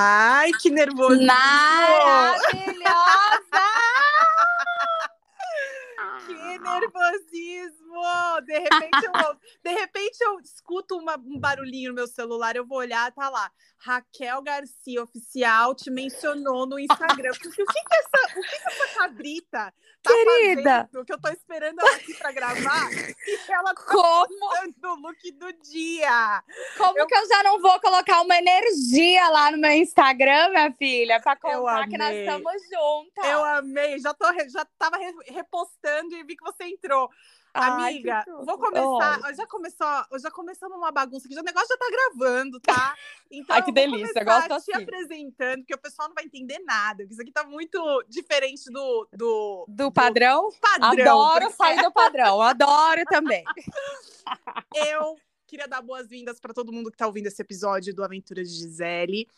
Ai, que nervoso! Maravilhosa! que nervosismo! De repente eu, de repente eu escuto uma, um barulhinho no meu celular, eu vou olhar, tá lá. Raquel Garcia Oficial te mencionou no Instagram. O que, que, essa, o que, que essa cabrita tá Querida. fazendo? Que eu tô esperando ela aqui pra gravar. E ela tá Como? o look do dia. Como que eu já não vou colocar uma energia lá no meu Instagram, minha filha, pra contar que nós estamos juntas? Eu amei, já, tô, já tava re- repostando e vi que você entrou. Ai, Amiga, vou começar. Oi. Já começou, já começamos uma bagunça aqui. já O negócio já tá gravando, tá? Então, Ai, que delícia, te assim. apresentando, porque o pessoal não vai entender nada. Isso aqui tá muito diferente do, do, Do padrão? padrão. Adoro porque sair do padrão, adoro também. Eu queria dar boas-vindas para todo mundo que tá ouvindo esse episódio do Aventura de Gisele.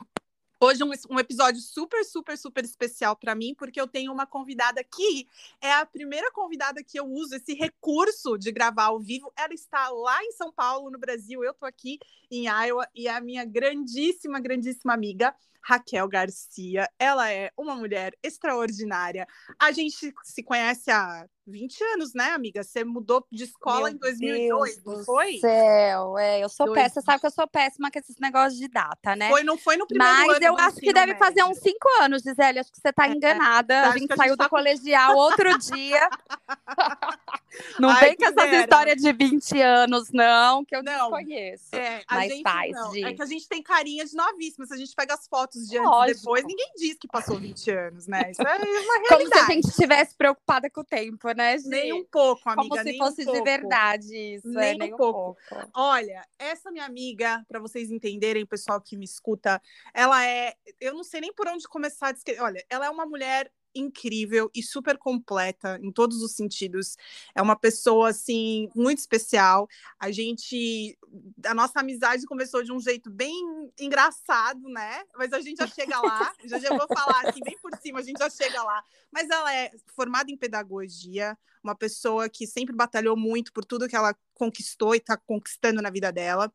Hoje um, um episódio super, super, super especial para mim, porque eu tenho uma convidada aqui. É a primeira convidada que eu uso esse recurso de gravar ao vivo. Ela está lá em São Paulo, no Brasil. Eu tô aqui em Iowa e é a minha grandíssima, grandíssima amiga Raquel Garcia. Ela é uma mulher extraordinária. A gente se conhece há 20 anos, né, amiga? Você mudou de escola Meu em 2002, Deus não foi? Céu, é, eu sou Dois. péssima, você sabe que eu sou péssima com esses negócios de data, né? Foi, não foi no primeiro Mas ano eu do acho que deve fazer médio. uns cinco anos, Gisele. Acho que você tá É, enganada. acho A gente a saiu gente tá do com- colegial outro dia. Não Ai, vem com essas histórias de 20 anos, não, que eu Não. desconheço. É, a Mas gente faz não. É que a gente tem carinha de novíssima. Se a gente pega as fotos de antes e depois, ninguém diz que passou 20 anos, né? Isso é uma Como se a realidade. gente estivesse preocupada com o tempo, né, Gi? Nem um pouco, amiga. Como se nem fosse um de verdade isso. Nem é, um nem um pouco. pouco. Olha, essa minha amiga, para vocês entenderem, pessoal que me escuta, ela é. Eu não sei nem por onde começar a descrever. Olha, ela é uma mulher incrível e super completa em todos os sentidos. É uma pessoa assim muito especial. A gente, a nossa amizade começou de um jeito bem engraçado, né? Mas a gente já chega lá. já já vou falar assim bem por cima, a gente já chega lá. Mas ela é formada em pedagogia, uma pessoa que sempre batalhou muito por tudo que ela conquistou e está conquistando na vida dela.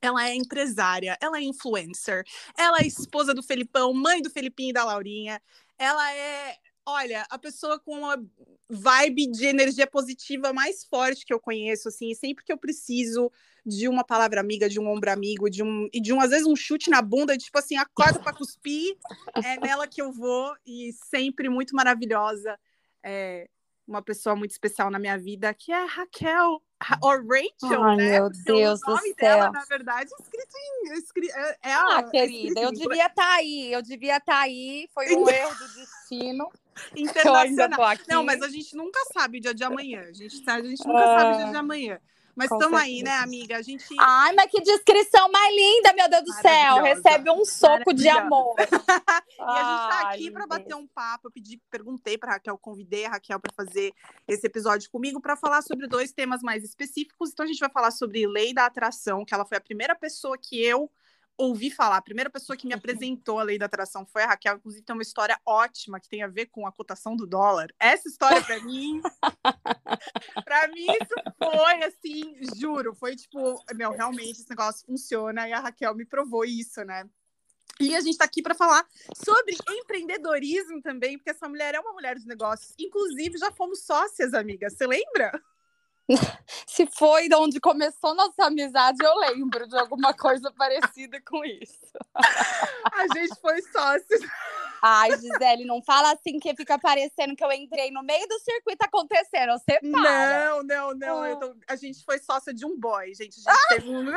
Ela é empresária, ela é influencer, ela é esposa do Felipão, mãe do Felipinho e da Laurinha. Ela é, olha, a pessoa com uma vibe de energia positiva mais forte que eu conheço, assim, sempre que eu preciso de uma palavra amiga, de um ombro amigo, de um e de um às vezes um chute na bunda, tipo assim, acorda para cuspir, é nela que eu vou e sempre muito maravilhosa. É uma pessoa muito especial na minha vida, que é a Raquel, Ra- ou Rachel, Ai, né? meu Porque Deus o do nome dela, na verdade, é escrito em. é É, é a- Ah, é querida, eu devia estar aí, eu devia estar aí. Foi um erro do destino. internacional. Não, mas a gente nunca sabe o dia de amanhã. A gente, tá- a gente nunca sabe o dia de amanhã. Mas estamos aí, né, amiga? A gente. Ai, mas que descrição mais linda, meu Deus do céu. Recebe um soco de amor. E a gente tá Ai, aqui para bater um papo. Eu pedi, perguntei para Raquel, convidei a Raquel para fazer esse episódio comigo para falar sobre dois temas mais específicos. Então a gente vai falar sobre lei da atração, que ela foi a primeira pessoa que eu ouvi falar, a primeira pessoa que me apresentou a lei da atração foi a Raquel. Inclusive tem uma história ótima que tem a ver com a cotação do dólar. Essa história para mim, para mim isso foi assim, juro, foi tipo, meu, realmente esse negócio funciona e a Raquel me provou isso, né? E a gente está aqui para falar sobre empreendedorismo também, porque essa mulher é uma mulher de negócios. Inclusive, já fomos sócias, amiga. Você lembra? Se foi de onde começou nossa amizade, eu lembro de alguma coisa parecida com isso. A gente foi sócias. Ai, Gisele, não fala assim que fica parecendo que eu entrei no meio do circuito acontecendo. Você para. Não, não, não. Ah. eu tô- A gente foi sócia de um boy, gente. A gente teve um.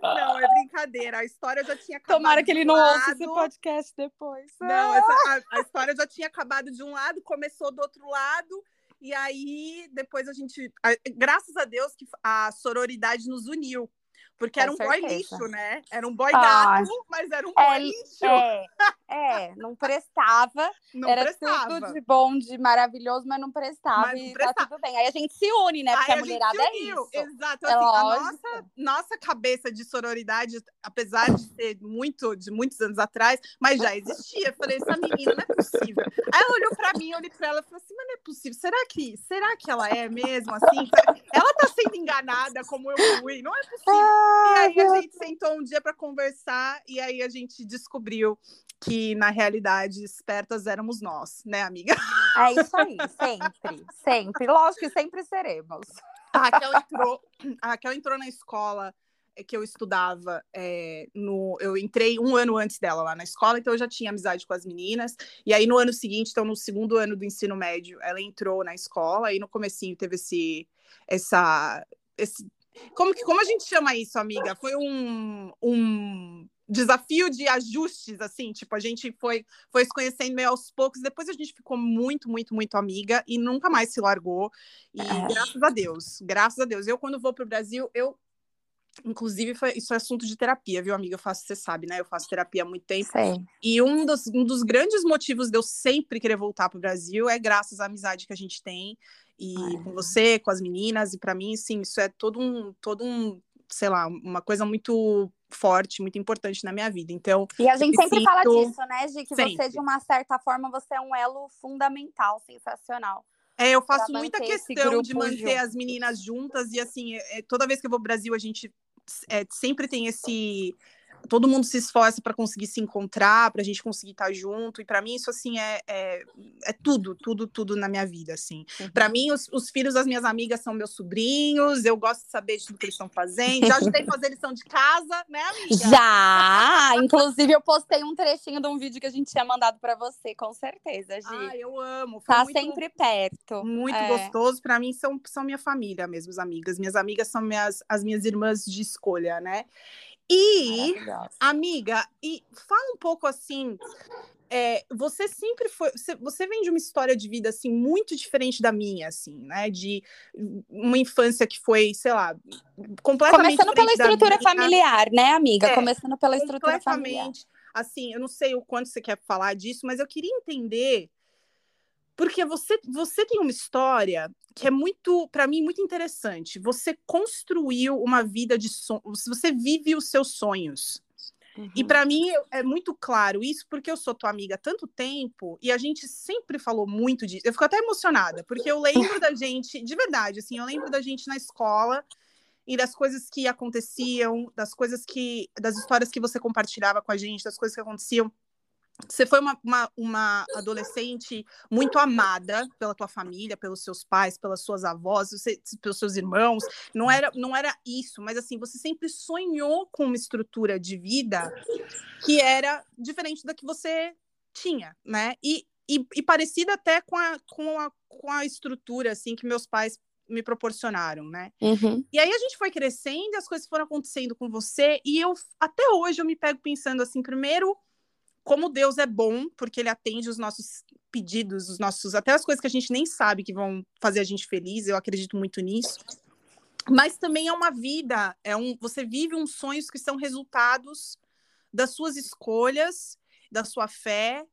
Não, é brincadeira. A história já tinha acabado. Tomara que ele não um ouça esse lado. podcast depois. Não, essa- a, a história já tinha acabado de um lado, começou do outro lado, e aí depois a gente. graças a Deus que a sororidade nos uniu. Porque Com era um boy certeza. lixo, né? Era um boy Ai. gato, mas era um boy É, lixo. É, é, não prestava. não Era prestava. tudo de bom, de maravilhoso, mas não prestava. Mas não e prestava. tá tudo bem. Aí a gente se une, né? Porque Aí a mulherada gente é isso. Exato. É Assim, a lógico. nossa, nossa cabeça de sororidade, apesar de ser muito, de muitos anos atrás, mas já existia. Eu falei, essa menina não é possível. Aí ela olhou pra mim, eu olhei pra ela e falei assim, mas não é possível. Será que, será que ela é mesmo assim? Ela tá sendo enganada como eu fui. Não é possível. E aí a gente sentou um dia para conversar e aí a gente descobriu que na realidade espertas éramos nós, né, amiga? É isso aí, sempre, sempre. Lógico que sempre seremos. A Raquel entrou, a Raquel entrou na escola é, que eu estudava é, no. Eu entrei um ano antes dela lá na escola, então eu já tinha amizade com as meninas. E aí, no ano seguinte, então, no segundo ano do ensino médio, ela entrou na escola e no comecinho teve esse. Essa, esse como, que, como a gente chama isso, amiga? Foi um, um desafio de ajustes, assim, tipo, a gente foi, foi se conhecendo meio aos poucos, depois a gente ficou muito, muito, muito amiga e nunca mais se largou. E é. graças a Deus, graças a Deus. Eu, quando vou para o Brasil, eu. Inclusive, foi, isso é assunto de terapia, viu, amiga? Eu faço, você sabe, né? Eu faço terapia há muito tempo. Sim. E um dos, um dos grandes motivos de eu sempre querer voltar para o Brasil é graças à amizade que a gente tem e é. com você, com as meninas, e para mim, sim, isso é todo um, todo um, sei lá, uma coisa muito forte, muito importante na minha vida. Então, e a gente sempre sinto... fala disso, né, Gi, que sempre. você de uma certa forma você é um elo fundamental, sensacional. É, eu faço muita questão de manter junto. as meninas juntas e assim, é, toda vez que eu vou ao Brasil, a gente é, sempre tem esse todo mundo se esforça para conseguir se encontrar, para a gente conseguir estar tá junto. E para mim isso assim é, é, é, tudo, tudo, tudo na minha vida assim. Uhum. Para mim os, os, filhos das minhas amigas são meus sobrinhos. Eu gosto de saber de tudo que eles estão fazendo. Já ajudei a fazer lição de casa, né, amiga? Já. Inclusive eu postei um trechinho de um vídeo que a gente tinha mandado para você, com certeza, Gi. Ah, eu amo. Foi tá muito, sempre perto. Muito é. gostoso. Para mim são são minha família mesmo, as amigas. Minhas amigas são minhas as minhas irmãs de escolha, né? E, amiga, e fala um pouco assim. É, você sempre foi. Você, você, vem de uma história de vida assim muito diferente da minha, assim, né? De uma infância que foi, sei lá, completamente. Começando pela estrutura familiar, né, amiga? É, Começando pela estrutura familiar. Assim, eu não sei o quanto você quer falar disso, mas eu queria entender porque você, você tem uma história que é muito, para mim, muito interessante. Você construiu uma vida de sonhos, você vive os seus sonhos. Uhum. E para mim é muito claro isso, porque eu sou tua amiga há tanto tempo e a gente sempre falou muito disso. Eu fico até emocionada, porque eu lembro da gente, de verdade, assim, eu lembro da gente na escola e das coisas que aconteciam, das coisas que, das histórias que você compartilhava com a gente, das coisas que aconteciam. Você foi uma, uma, uma, adolescente muito amada pela tua família, pelos seus pais, pelas suas avós, você, pelos seus irmãos. Não era, não era isso, mas assim, você sempre sonhou com uma estrutura de vida que era diferente da que você tinha, né? E, e, e parecida até com a, com, a, com a estrutura assim que meus pais me proporcionaram, né? Uhum. E aí a gente foi crescendo, as coisas foram acontecendo com você, e eu até hoje eu me pego pensando assim, primeiro como Deus é bom, porque ele atende os nossos pedidos, os nossos até as coisas que a gente nem sabe que vão fazer a gente feliz, eu acredito muito nisso. Mas também é uma vida, é um você vive uns sonhos que são resultados das suas escolhas, da sua fé,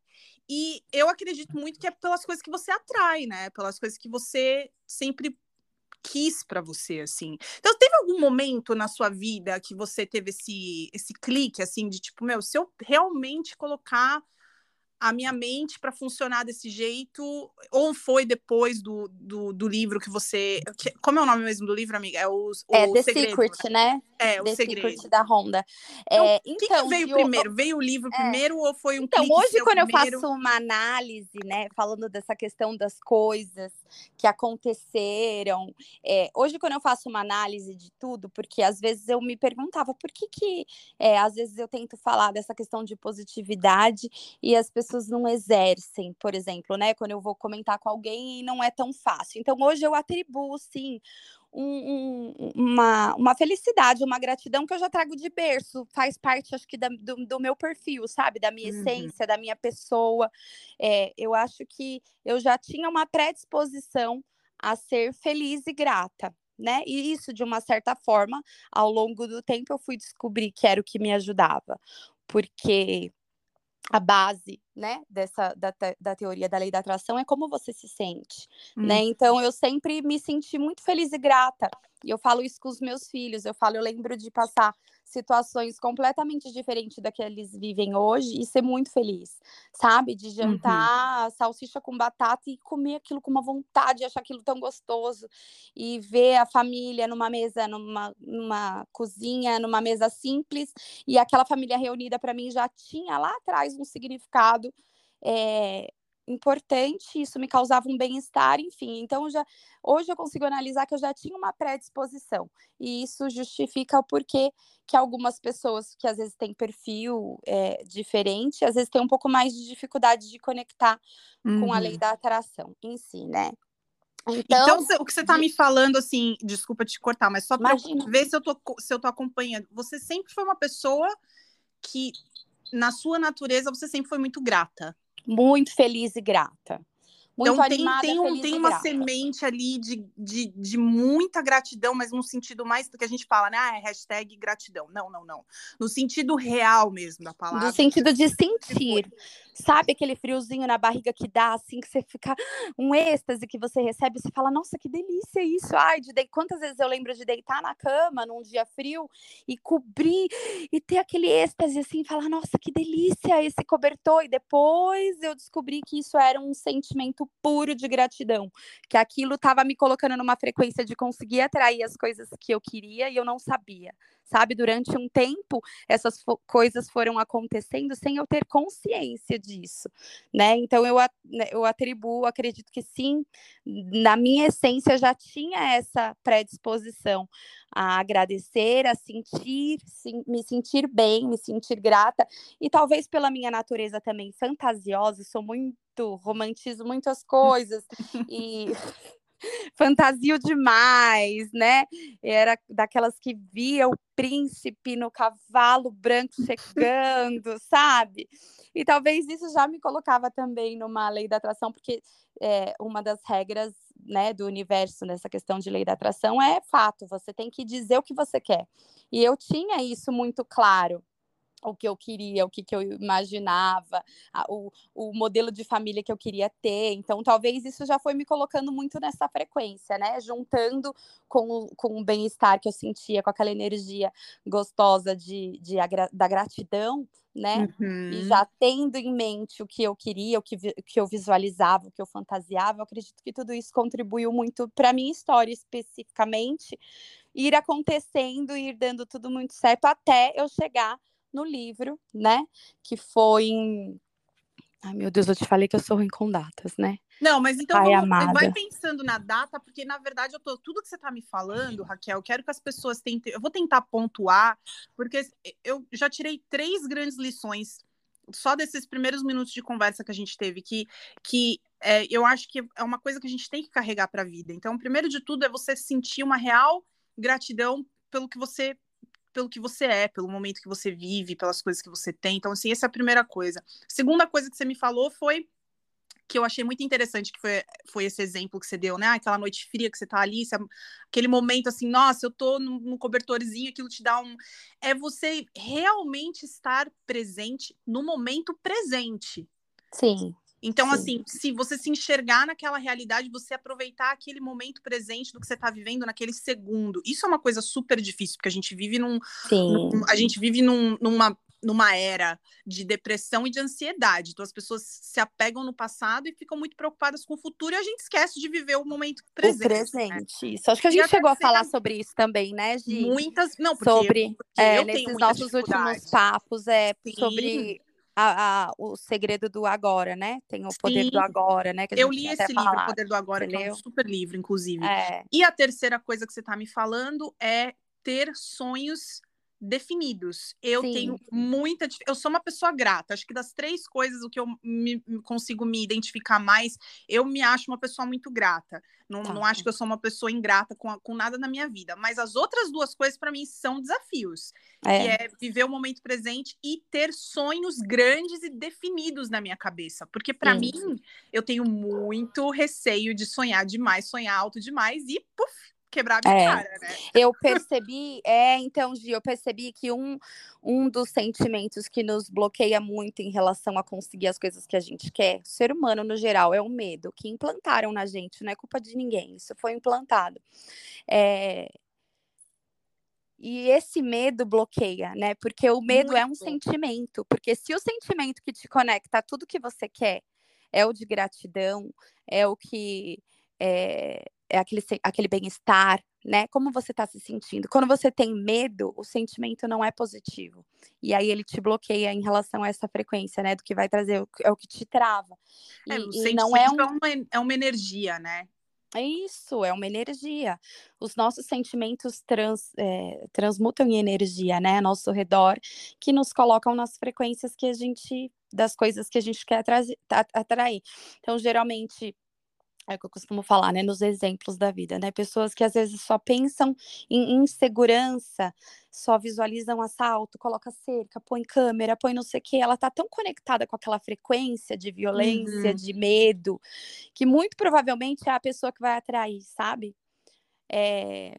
e eu acredito muito que é pelas coisas que você atrai, né? Pelas coisas que você sempre quis para você, assim. Então, teve algum momento na sua vida que você teve esse, esse clique, assim, de tipo, meu, se eu realmente colocar a minha mente para funcionar desse jeito? Ou foi depois do, do, do livro que você. Que, como é o nome mesmo do livro, amiga? É o, o é The segredo, Secret, né? É, The o segredo. Secret da Honda. Então, é, então, que, que então, veio eu, primeiro? Veio o livro é, primeiro ou foi um Então, hoje, quando primeiro? eu faço uma análise, né, falando dessa questão das coisas que aconteceram, é, hoje, quando eu faço uma análise de tudo, porque às vezes eu me perguntava por que, que é, às vezes eu tento falar dessa questão de positividade e as pessoas não exercem exercem, por exemplo, né? Quando eu vou comentar com alguém e não é tão fácil. Então, hoje eu atribuo, sim, um, um, uma, uma felicidade, uma gratidão que eu já trago de berço, faz parte, acho que, da, do, do, meu perfil, sabe? Da minha uhum. essência, da minha pessoa. É, eu acho que eu já tinha uma predisposição a ser feliz e grata. Né? E isso, de uma certa forma, ao longo do tempo, eu fui descobrir que era o que me ajudava. Porque a base, né, dessa da, da teoria da lei da atração é como você se sente, né? hum. né? Então eu sempre me senti muito feliz e grata. E eu falo isso com os meus filhos. Eu falo, eu lembro de passar situações completamente diferentes da que eles vivem hoje e ser muito feliz, sabe? De uhum. jantar uhum. salsicha com batata e comer aquilo com uma vontade, achar aquilo tão gostoso e ver a família numa mesa, numa, numa cozinha, numa mesa simples e aquela família reunida para mim já tinha lá atrás um significado é, importante, isso me causava um bem-estar, enfim. Então, já, hoje eu consigo analisar que eu já tinha uma predisposição. E isso justifica o porquê que algumas pessoas que às vezes têm perfil é, diferente, às vezes têm um pouco mais de dificuldade de conectar uhum. com a lei uhum. da atração em si, né? Então, então o que você está de... me falando, assim, desculpa te cortar, mas só para ver se eu, tô, se eu tô acompanhando. Você sempre foi uma pessoa que, na sua natureza, você sempre foi muito grata muito feliz e grata. Muito então animada, tem, tem, um, tem uma grata. semente ali de, de, de, muita gratidão, mas no sentido mais do que a gente fala, né? Ah, é hashtag gratidão. Não, não, não. No sentido real mesmo da palavra. No sentido de sentir. Sabe aquele friozinho na barriga que dá, assim, que você fica um êxtase que você recebe, você fala, nossa, que delícia isso. Ai, de de... quantas vezes eu lembro de deitar na cama num dia frio e cobrir e ter aquele êxtase assim, falar, nossa, que delícia esse cobertor. E depois eu descobri que isso era um sentimento puro de gratidão, que aquilo estava me colocando numa frequência de conseguir atrair as coisas que eu queria e eu não sabia sabe? Durante um tempo, essas coisas foram acontecendo sem eu ter consciência disso, né? Então, eu, né, eu atribuo, acredito que sim, na minha essência já tinha essa predisposição a agradecer, a sentir, sim, me sentir bem, me sentir grata, e talvez pela minha natureza também fantasiosa, sou muito, romantizo muitas coisas, e fantasio demais, né? Era daquelas que via o príncipe no cavalo branco chegando, sabe? E talvez isso já me colocava também numa lei da atração, porque é, uma das regras né, do universo nessa questão de lei da atração é fato, você tem que dizer o que você quer. E eu tinha isso muito claro o que eu queria, o que, que eu imaginava, a, o, o modelo de família que eu queria ter. Então, talvez isso já foi me colocando muito nessa frequência, né? Juntando com, com o bem-estar que eu sentia, com aquela energia gostosa de, de da gratidão, né? Uhum. E já tendo em mente o que eu queria, o que, o que eu visualizava, o que eu fantasiava, eu acredito que tudo isso contribuiu muito para a minha história especificamente, ir acontecendo, ir dando tudo muito certo até eu chegar no livro, né? Que foi em. Ai, meu Deus, eu te falei que eu sou ruim com datas, né? Não, mas então vamos, vai pensando na data, porque na verdade eu tô, tudo que você está me falando, Raquel, eu quero que as pessoas tentem. Eu vou tentar pontuar, porque eu já tirei três grandes lições só desses primeiros minutos de conversa que a gente teve, que, que é, eu acho que é uma coisa que a gente tem que carregar para a vida. Então, primeiro de tudo é você sentir uma real gratidão pelo que você pelo que você é, pelo momento que você vive, pelas coisas que você tem. Então, assim, essa é a primeira coisa. Segunda coisa que você me falou foi que eu achei muito interessante, que foi, foi esse exemplo que você deu, né? Aquela noite fria que você tá ali, você, aquele momento assim, nossa, eu tô no, cobertorzinho, aquilo te dá um. É você realmente estar presente no momento presente. Sim. Então, Sim. assim, se você se enxergar naquela realidade, você aproveitar aquele momento presente do que você está vivendo naquele segundo. Isso é uma coisa super difícil, porque a gente vive num. num a gente vive num, numa numa era de depressão e de ansiedade. Então as pessoas se apegam no passado e ficam muito preocupadas com o futuro e a gente esquece de viver o momento presente. O presente, né? isso. Acho que a gente chegou a falar sobre isso também, né, Gi? Muitas, não, porque, sobre porque é, nesses nossos últimos papos é Sim. sobre a, a, o segredo do agora, né? Tem o poder Sim. do agora, né? eu li esse livro, O Poder do Agora, que é um super livro, inclusive. É. E a terceira coisa que você está me falando é ter sonhos definidos. Eu Sim. tenho muita. Eu sou uma pessoa grata. Acho que das três coisas, o que eu me, consigo me identificar mais, eu me acho uma pessoa muito grata. Não, tá. não acho que eu sou uma pessoa ingrata com, com nada na minha vida. Mas as outras duas coisas, para mim, são desafios. É. Que é viver o momento presente e ter sonhos grandes e definidos na minha cabeça. Porque, para mim, eu tenho muito receio de sonhar demais, sonhar alto demais e, puf, quebrar a minha é, cara, né? Eu percebi, é, então, Gi, eu percebi que um, um dos sentimentos que nos bloqueia muito em relação a conseguir as coisas que a gente quer, o ser humano no geral, é o medo que implantaram na gente, não é culpa de ninguém, isso foi implantado. É, e esse medo bloqueia, né? Porque o medo Muito. é um sentimento. Porque se o sentimento que te conecta a tudo que você quer é o de gratidão, é o que é, é aquele, aquele bem-estar, né? Como você está se sentindo? Quando você tem medo, o sentimento não é positivo. E aí ele te bloqueia em relação a essa frequência, né? Do que vai trazer, é o que te trava. É, e, e não é, um... é, uma, é uma energia, né? É isso, é uma energia. Os nossos sentimentos trans, é, transmutam em energia, né, ao nosso redor, que nos colocam nas frequências que a gente, das coisas que a gente quer atrair. Então, geralmente, é o que eu costumo falar, né, nos exemplos da vida, né? Pessoas que às vezes só pensam em insegurança, só visualizam assalto, coloca cerca, põe câmera, põe não sei o quê. Ela tá tão conectada com aquela frequência de violência, uhum. de medo, que muito provavelmente é a pessoa que vai atrair, sabe? É...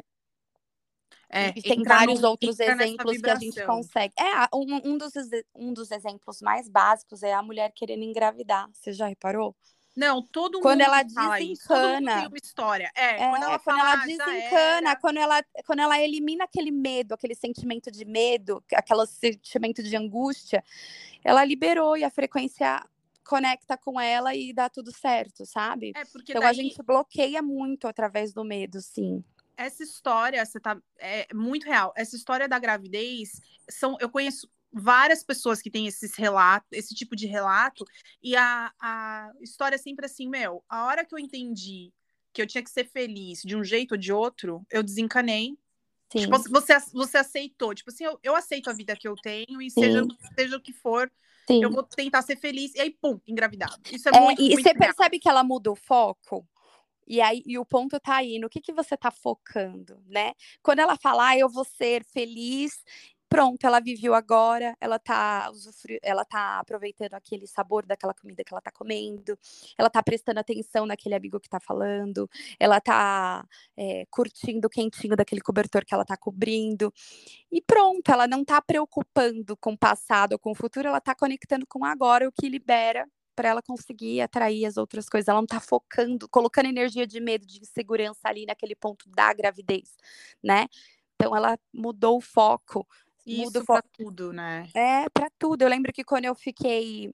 É, e tem vários no, outros exemplos que a gente consegue. É, um, um, dos, um dos exemplos mais básicos é a mulher querendo engravidar. Você já reparou? Não, todo quando mundo ela desencana. tem uma história. É, é quando ela, quando fala, ela ah, desencana, quando ela, quando ela elimina aquele medo, aquele sentimento de medo, aquele sentimento de angústia, ela liberou e a frequência conecta com ela e dá tudo certo, sabe? É, porque então daí... a gente bloqueia muito através do medo, sim essa história, você tá, é muito real. Essa história da gravidez, são, eu conheço várias pessoas que têm esses relatos, esse tipo de relato, e a, a história é sempre assim, meu, a hora que eu entendi que eu tinha que ser feliz de um jeito ou de outro, eu desencanei. Tipo, você, você aceitou, tipo assim, eu, eu aceito a vida que eu tenho, e seja, seja o que for, Sim. eu vou tentar ser feliz, e aí, pum, engravidado. Isso é, é muito, E muito você percebe que ela muda o foco? E aí, e o ponto tá aí, no que, que você tá focando, né? Quando ela fala, ah, eu vou ser feliz pronto, ela viveu agora, ela tá, ela tá aproveitando aquele sabor daquela comida que ela tá comendo, ela tá prestando atenção naquele amigo que tá falando, ela tá é, curtindo o quentinho daquele cobertor que ela tá cobrindo, e pronto, ela não tá preocupando com o passado ou com o futuro, ela tá conectando com agora, o que libera para ela conseguir atrair as outras coisas. Ela não tá focando, colocando energia de medo, de insegurança ali naquele ponto da gravidez, né? Então ela mudou o foco isso para tudo, né? É, para tudo. Eu lembro que quando eu fiquei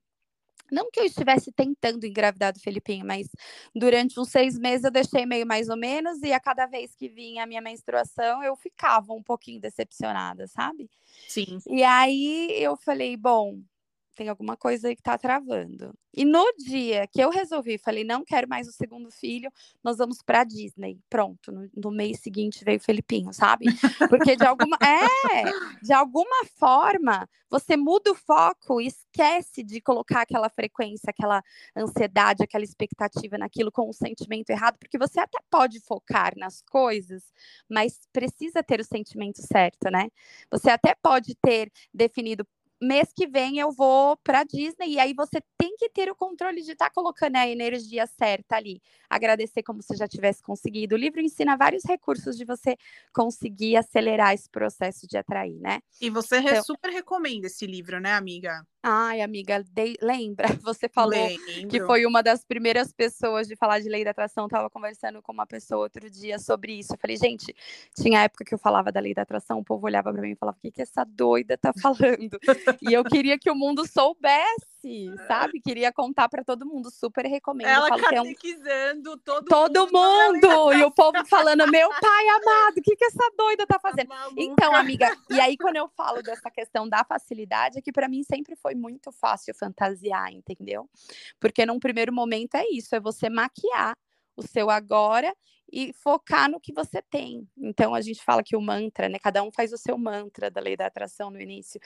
não que eu estivesse tentando engravidar do Felipinho, mas durante uns seis meses eu deixei meio mais ou menos, e a cada vez que vinha a minha menstruação, eu ficava um pouquinho decepcionada, sabe? Sim. E aí eu falei, bom, tem alguma coisa aí que tá travando. E no dia que eu resolvi, falei, não quero mais o segundo filho, nós vamos para Disney. Pronto, no, no, mês seguinte veio o Felipinho, sabe? Porque de alguma é, de alguma forma, você muda o foco e esquece de colocar aquela frequência, aquela ansiedade, aquela expectativa naquilo com o sentimento errado, porque você até pode focar nas coisas, mas precisa ter o sentimento certo, né? Você até pode ter definido mês que vem eu vou para Disney e aí você tem que ter o controle de estar tá colocando a energia certa ali. Agradecer como se já tivesse conseguido. O livro ensina vários recursos de você conseguir acelerar esse processo de atrair, né? E você então... super recomenda esse livro, né, amiga? Ai, amiga, de... lembra? Você falou Lembro. que foi uma das primeiras pessoas de falar de lei da atração. Tava conversando com uma pessoa outro dia sobre isso. Eu falei, gente, tinha época que eu falava da lei da atração, o povo olhava para mim e falava: o que, que essa doida tá falando? e eu queria que o mundo soubesse, sabe? Queria contar para todo mundo. Super recomendo. Ela catequizando é um... todo, todo mundo. mundo. E o povo falando: meu pai amado, o que, que essa doida tá fazendo? Então, amiga, e aí quando eu falo dessa questão da facilidade, é que para mim sempre foi muito fácil fantasiar, entendeu? Porque num primeiro momento é isso, é você maquiar o seu agora e focar no que você tem. Então a gente fala que o mantra, né? Cada um faz o seu mantra da lei da atração no início.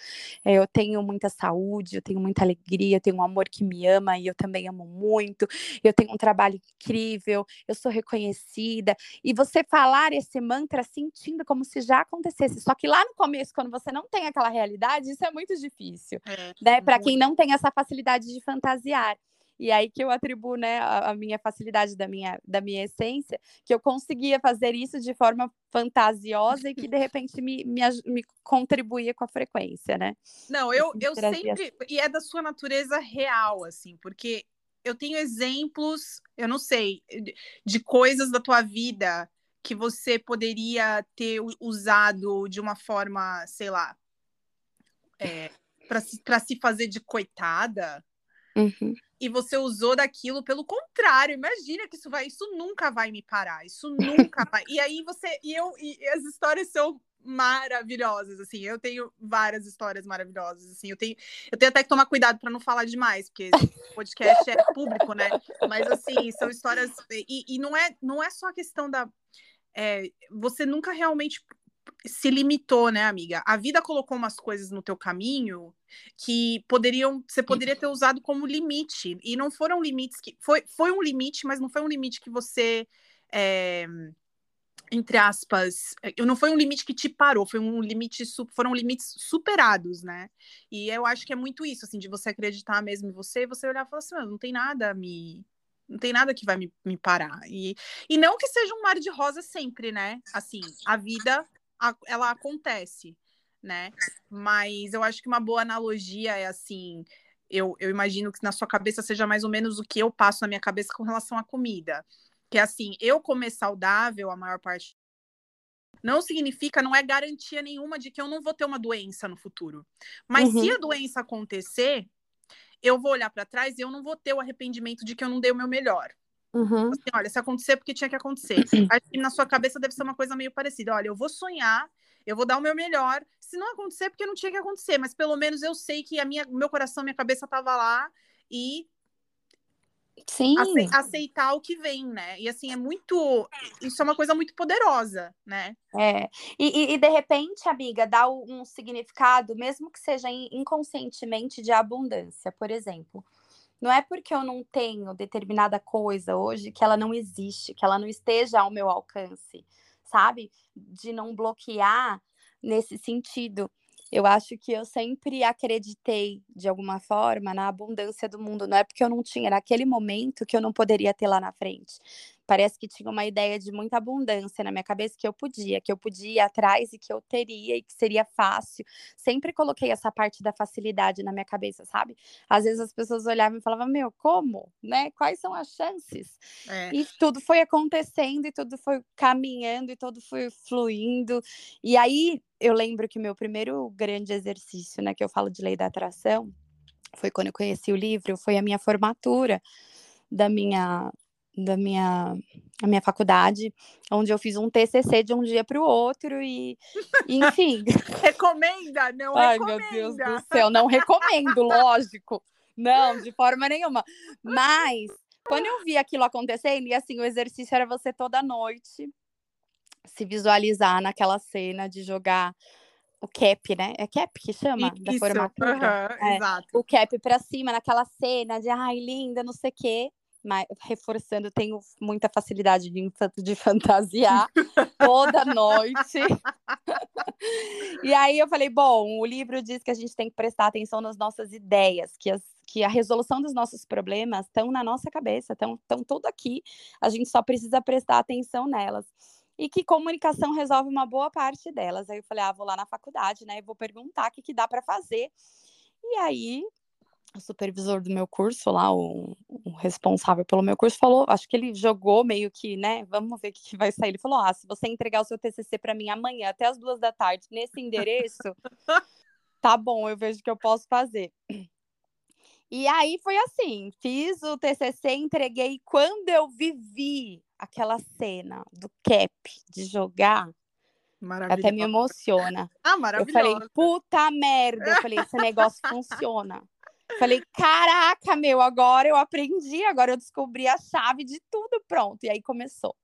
É, eu tenho muita saúde, eu tenho muita alegria, eu tenho um amor que me ama e eu também amo muito. Eu tenho um trabalho incrível, eu sou reconhecida. E você falar esse mantra sentindo como se já acontecesse. Só que lá no começo, quando você não tem aquela realidade, isso é muito difícil, é, né? Para quem não tem essa facilidade de fantasiar. E aí que eu atribuo, né, a, a, minha facilidade da minha, da minha essência, que eu conseguia fazer isso de forma fantasiosa e que de repente me, me, me contribuía com a frequência, né? Não, eu, eu sempre. E é da sua natureza real, assim, porque eu tenho exemplos, eu não sei, de coisas da tua vida que você poderia ter usado de uma forma, sei lá, é, para se, se fazer de coitada. Uhum. E você usou daquilo pelo contrário. Imagina que isso vai, isso nunca vai me parar. Isso nunca vai. E aí você e eu e as histórias são maravilhosas, assim. Eu tenho várias histórias maravilhosas, assim. Eu tenho, eu tenho até que tomar cuidado para não falar demais, porque o podcast é público, né? Mas assim, são histórias e, e não é não é só a questão da é, você nunca realmente se limitou, né, amiga? A vida colocou umas coisas no teu caminho que poderiam, você poderia ter usado como limite e não foram limites que foi, foi um limite, mas não foi um limite que você é, entre aspas, não foi um limite que te parou, foi um limite, foram limites superados, né? E eu acho que é muito isso, assim, de você acreditar mesmo em você e você olhar e falar assim, não tem nada me não tem nada que vai me, me parar. E, e não que seja um mar de rosa sempre, né? Assim, a vida, a, ela acontece, né? Mas eu acho que uma boa analogia é assim. Eu, eu imagino que na sua cabeça seja mais ou menos o que eu passo na minha cabeça com relação à comida. Que é assim, eu comer saudável a maior parte não significa, não é garantia nenhuma de que eu não vou ter uma doença no futuro. Mas uhum. se a doença acontecer, eu vou olhar para trás e eu não vou ter o arrependimento de que eu não dei o meu melhor. Uhum. Assim, olha, se acontecer, porque tinha que acontecer. Acho que na sua cabeça deve ser uma coisa meio parecida. Olha, eu vou sonhar, eu vou dar o meu melhor. Se não acontecer, porque não tinha que acontecer, mas pelo menos eu sei que a minha, meu coração, minha cabeça estava lá e Sim. aceitar o que vem, né? E assim, é muito. Isso é uma coisa muito poderosa, né? É. E, e de repente, amiga, dá um significado, mesmo que seja inconscientemente, de abundância, por exemplo. Não é porque eu não tenho determinada coisa hoje que ela não existe, que ela não esteja ao meu alcance, sabe? De não bloquear nesse sentido. Eu acho que eu sempre acreditei, de alguma forma, na abundância do mundo. Não é porque eu não tinha naquele momento que eu não poderia ter lá na frente parece que tinha uma ideia de muita abundância na minha cabeça que eu podia, que eu podia ir atrás e que eu teria e que seria fácil. Sempre coloquei essa parte da facilidade na minha cabeça, sabe? Às vezes as pessoas olhavam e falavam: "Meu, como? Né? Quais são as chances?" É. E tudo foi acontecendo e tudo foi caminhando e tudo foi fluindo. E aí eu lembro que meu primeiro grande exercício, né, que eu falo de lei da atração, foi quando eu conheci o livro, foi a minha formatura da minha da minha, a minha faculdade, onde eu fiz um TCC de um dia para o outro e, enfim. recomenda, não Ai, recomenda. meu Deus do céu, não recomendo, lógico. Não, de forma nenhuma. Mas quando eu vi aquilo acontecendo, e assim, o exercício era você toda noite se visualizar naquela cena de jogar o cap, né? É cap que chama? Isso, da formatura? é, exato. O cap para cima, naquela cena de ai, linda, não sei o quê mas, reforçando, tenho muita facilidade de, de fantasiar toda noite. e aí eu falei, bom, o livro diz que a gente tem que prestar atenção nas nossas ideias, que as que a resolução dos nossos problemas estão na nossa cabeça, estão, tudo aqui. A gente só precisa prestar atenção nelas. E que comunicação resolve uma boa parte delas. Aí eu falei, ah, vou lá na faculdade, né? Vou perguntar o que, que dá para fazer. E aí o supervisor do meu curso lá, o, o, responsável pelo meu curso, falou, acho que ele jogou meio que, né, vamos ver o que, vai sair. Ele falou, ah, se você entregar o seu TCC para mim amanhã até as duas da tarde nesse endereço, tá bom, eu vejo o que eu posso fazer. E aí foi assim, fiz o TCC, entreguei. Quando eu vivi aquela cena do cap de jogar, até me emociona. Ah, Eu falei, puta merda. Eu falei, esse negócio funciona. Falei, caraca, meu, agora eu aprendi, agora eu descobri a chave de tudo, pronto. E aí começou.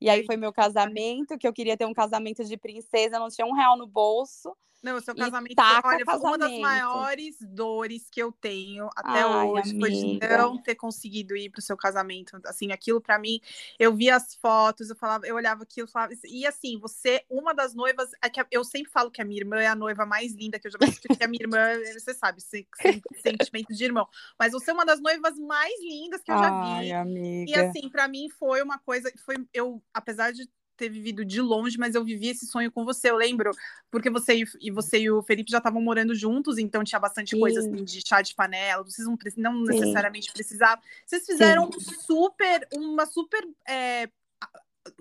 E aí foi meu casamento, que eu queria ter um casamento de princesa, não tinha um real no bolso. Não, o seu casamento, olha, foi uma das maiores dores que eu tenho até Ai, hoje, amiga. foi de não ter conseguido ir para o seu casamento. Assim, aquilo para mim, eu via as fotos, eu falava, eu olhava aquilo, falava, e assim, você, uma das noivas, é que eu sempre falo que a minha irmã é a noiva mais linda que eu já vi, porque a minha irmã, você sabe, sentimento de irmão, mas você é uma das noivas mais lindas que eu já vi. Ai, amiga. E assim, para mim foi uma coisa, foi eu, apesar de ter vivido de longe, mas eu vivi esse sonho com você. Eu lembro, porque você e, você e o Felipe já estavam morando juntos, então tinha bastante Sim. coisa assim de chá de panela. Vocês não, não necessariamente precisavam. Vocês fizeram super, uma super. É,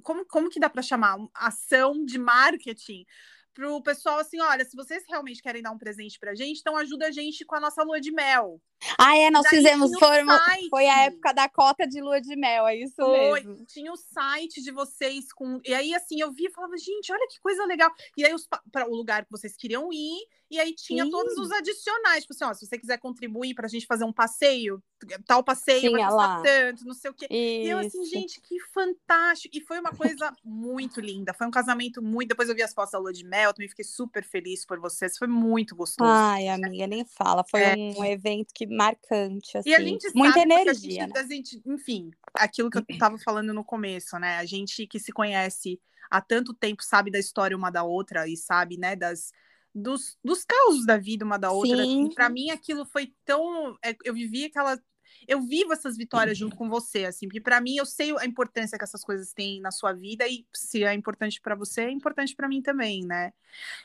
como, como que dá para chamar? Ação de marketing pro pessoal assim, olha, se vocês realmente querem dar um presente pra gente, então ajuda a gente com a nossa lua de mel. Ah, é, nós Daí fizemos, foi, foi a época da cota de lua de mel, é isso foi, mesmo. Tinha o site de vocês com, e aí assim, eu vi e falava, gente, olha que coisa legal. E aí para o lugar que vocês queriam ir, e aí tinha Sim. todos os adicionais, tipo assim, ó, se você quiser contribuir pra gente fazer um passeio, tal passeio Tinha vai custar tanto, não sei o quê. Isso. E eu assim, gente, que fantástico. E foi uma coisa muito linda, foi um casamento muito, depois eu vi as fotos da lua de mel, também fiquei super feliz por vocês, foi muito gostoso. Ai, amiga, nem fala, foi é. um evento que marcante, assim. E a assim, gente muita sabe, energia. A gente, né? a gente, enfim, aquilo que eu estava falando no começo, né? A gente que se conhece há tanto tempo sabe da história uma da outra e sabe, né, das dos, dos causos da vida uma da outra. Para mim aquilo foi tão, é, eu vivi aquela eu vivo essas vitórias junto com você, assim, porque para mim eu sei a importância que essas coisas têm na sua vida e se é importante para você, é importante para mim também, né?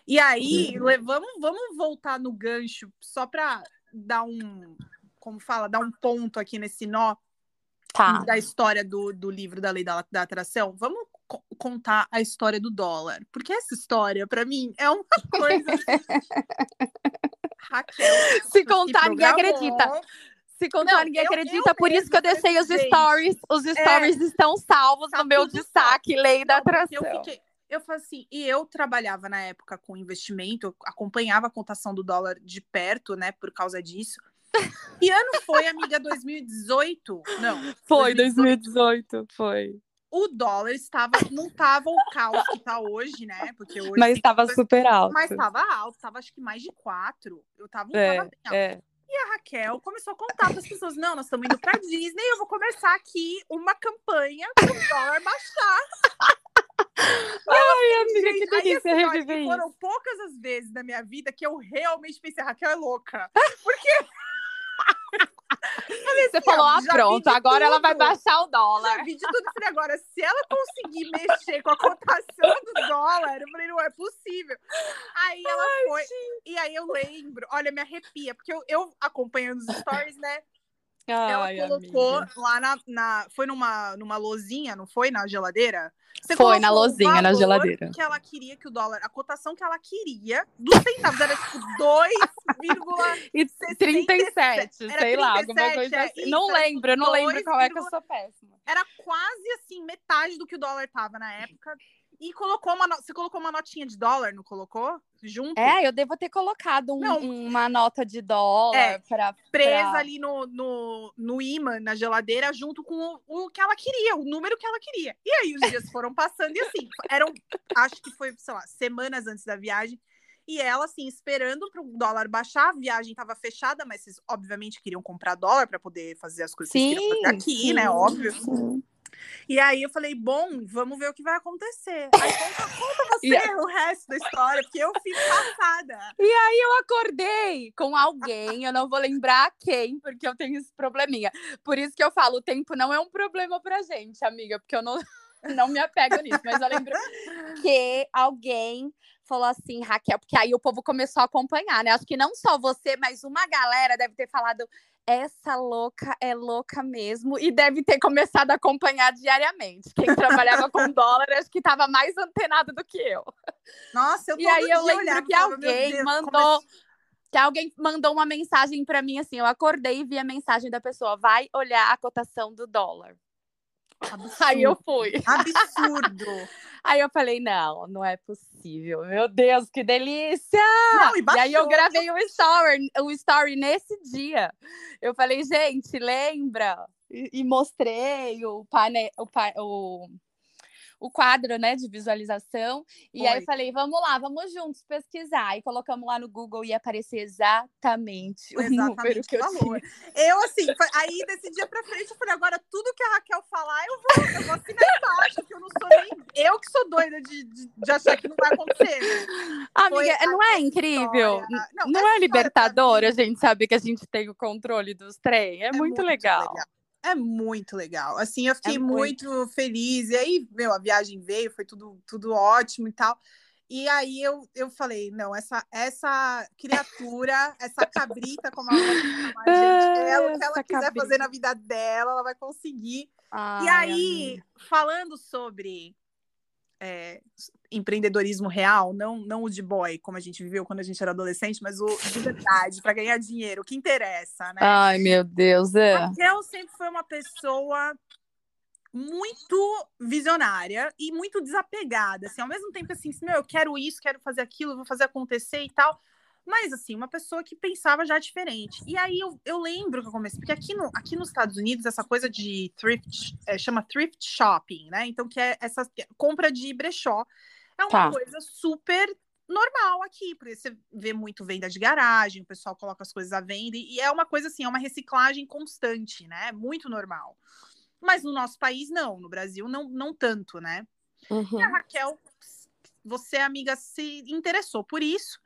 E aí, uhum. vamos, vamos voltar no gancho só para dar um como fala, dar um ponto aqui nesse nó tá. da história do, do livro da lei da, da atração. Vamos contar a história do dólar, porque essa história, para mim, é uma coisa. Raquel. Se contar, ninguém acredita. Se contar, não, ninguém eu, acredita. Eu por isso que eu deixei os stories. Os é. stories é, estão salvos tá no meu destaque, lei da atração. Eu fiquei, eu falei assim, e eu trabalhava na época com investimento, acompanhava a cotação do dólar de perto, né, por causa disso. Que ano foi, amiga? 2018? Não. Foi, 2018, foi. O dólar estava, não estava o caos que está hoje, né? Porque hoje mas estava super alto. Mas estava alto, estava acho que mais de quatro. Eu estava é, tava. É. E a Raquel começou a contar para as pessoas: não, nós estamos indo para Disney, eu vou começar aqui uma campanha para o dólar baixar. Ai, amiga, que delícia aí, assim, reviver Foram poucas as vezes na minha vida que eu realmente pensei, Raquel é louca. Porque Você falou, ah, pronto, agora tudo. ela vai baixar o dólar. Já vi de tudo. Falei, agora, se ela conseguir mexer com a cotação do dólar, eu falei, não é possível. Aí ela Ai, foi. Gente. E aí eu lembro, olha, me arrepia, porque eu, eu acompanhando os stories, né? Ai, ela colocou amiga. lá na, na, Foi numa, numa lozinha, não foi? Na geladeira? Você foi na lozinha, na geladeira. Que ela queria que o dólar, a cotação que ela queria, dos centavos, era tipo 2,37. sei lá, alguma coisa é, assim. Isso, não lembro, eu não lembro qual é que eu sou péssima. Era quase assim, metade do que o dólar tava na época. E colocou uma. Você colocou uma notinha de dólar, não colocou? Junto? É, eu devo ter colocado um, uma nota de dólar é, pra, presa pra... ali no, no, no imã, na geladeira, junto com o, o que ela queria, o número que ela queria. E aí os dias foram passando e assim, eram, acho que foi, sei lá, semanas antes da viagem. E ela, assim, esperando para o dólar baixar, a viagem estava fechada, mas vocês obviamente queriam comprar dólar para poder fazer as coisas sim, que vocês queriam fazer aqui, sim, né? Óbvio. Sim. E aí eu falei, bom, vamos ver o que vai acontecer. Aí conta, conta você yeah. o resto da história, porque eu fico passada. E aí eu acordei com alguém, eu não vou lembrar quem, porque eu tenho esse probleminha. Por isso que eu falo, o tempo não é um problema pra gente, amiga, porque eu não, não me apego nisso. Mas eu lembro que alguém falou assim, Raquel, porque aí o povo começou a acompanhar, né? Acho que não só você, mas uma galera deve ter falado essa louca é louca mesmo e deve ter começado a acompanhar diariamente. Quem trabalhava com dólar acho que estava mais antenado do que eu. Nossa, eu E aí eu lembro que alguém Deus, mandou que alguém mandou uma mensagem para mim assim, eu acordei e vi a mensagem da pessoa, vai olhar a cotação do dólar. Absurdo. Aí eu fui. Absurdo. aí eu falei, não, não é possível. Meu Deus, que delícia! Não, e, e, aí eu gravei um story, um story nesse dia. Eu falei, gente, lembra? E, e mostrei o painel, o, o o quadro, né, de visualização. E Foi. aí eu falei, vamos lá, vamos juntos pesquisar. E colocamos lá no Google e aparecer exatamente o exatamente número que eu valor. tinha. Eu, assim, aí desse dia pra frente, eu falei, agora tudo que a Raquel falar, eu vou, eu vou assinar embaixo, que eu não sou nem... Eu que sou doida de, de, de achar que não vai acontecer, né? Amiga, não é incrível? Não, não é libertador a gente sabe que a gente tem o controle dos trem? É, é muito, muito legal. legal. É muito legal. Assim, eu fiquei é muito. muito. feliz. E aí, meu, a viagem veio, foi tudo, tudo ótimo e tal. E aí eu, eu falei, não, essa, essa criatura, essa cabrita, como ela vai chamar, gente, ela, o que ela quiser cabrita. fazer na vida dela, ela vai conseguir. Ai, e aí, amiga. falando sobre é, empreendedorismo real, não, não o de boy, como a gente viveu quando a gente era adolescente, mas o de verdade, para ganhar dinheiro, o que interessa, né? Ai, meu Deus, é. A Raquel sempre foi uma pessoa muito visionária e muito desapegada, assim, ao mesmo tempo assim, meu, eu quero isso, quero fazer aquilo, vou fazer acontecer e tal. Mas, assim, uma pessoa que pensava já diferente. E aí eu, eu lembro que eu comecei, porque aqui, no, aqui nos Estados Unidos, essa coisa de thrift, é, chama thrift shopping, né? Então, que é essa compra de brechó. É uma tá. coisa super normal aqui, porque você vê muito venda de garagem, o pessoal coloca as coisas à venda, e é uma coisa assim, é uma reciclagem constante, né? Muito normal. Mas no nosso país, não. No Brasil, não, não tanto, né? Uhum. E a Raquel, você, amiga, se interessou por isso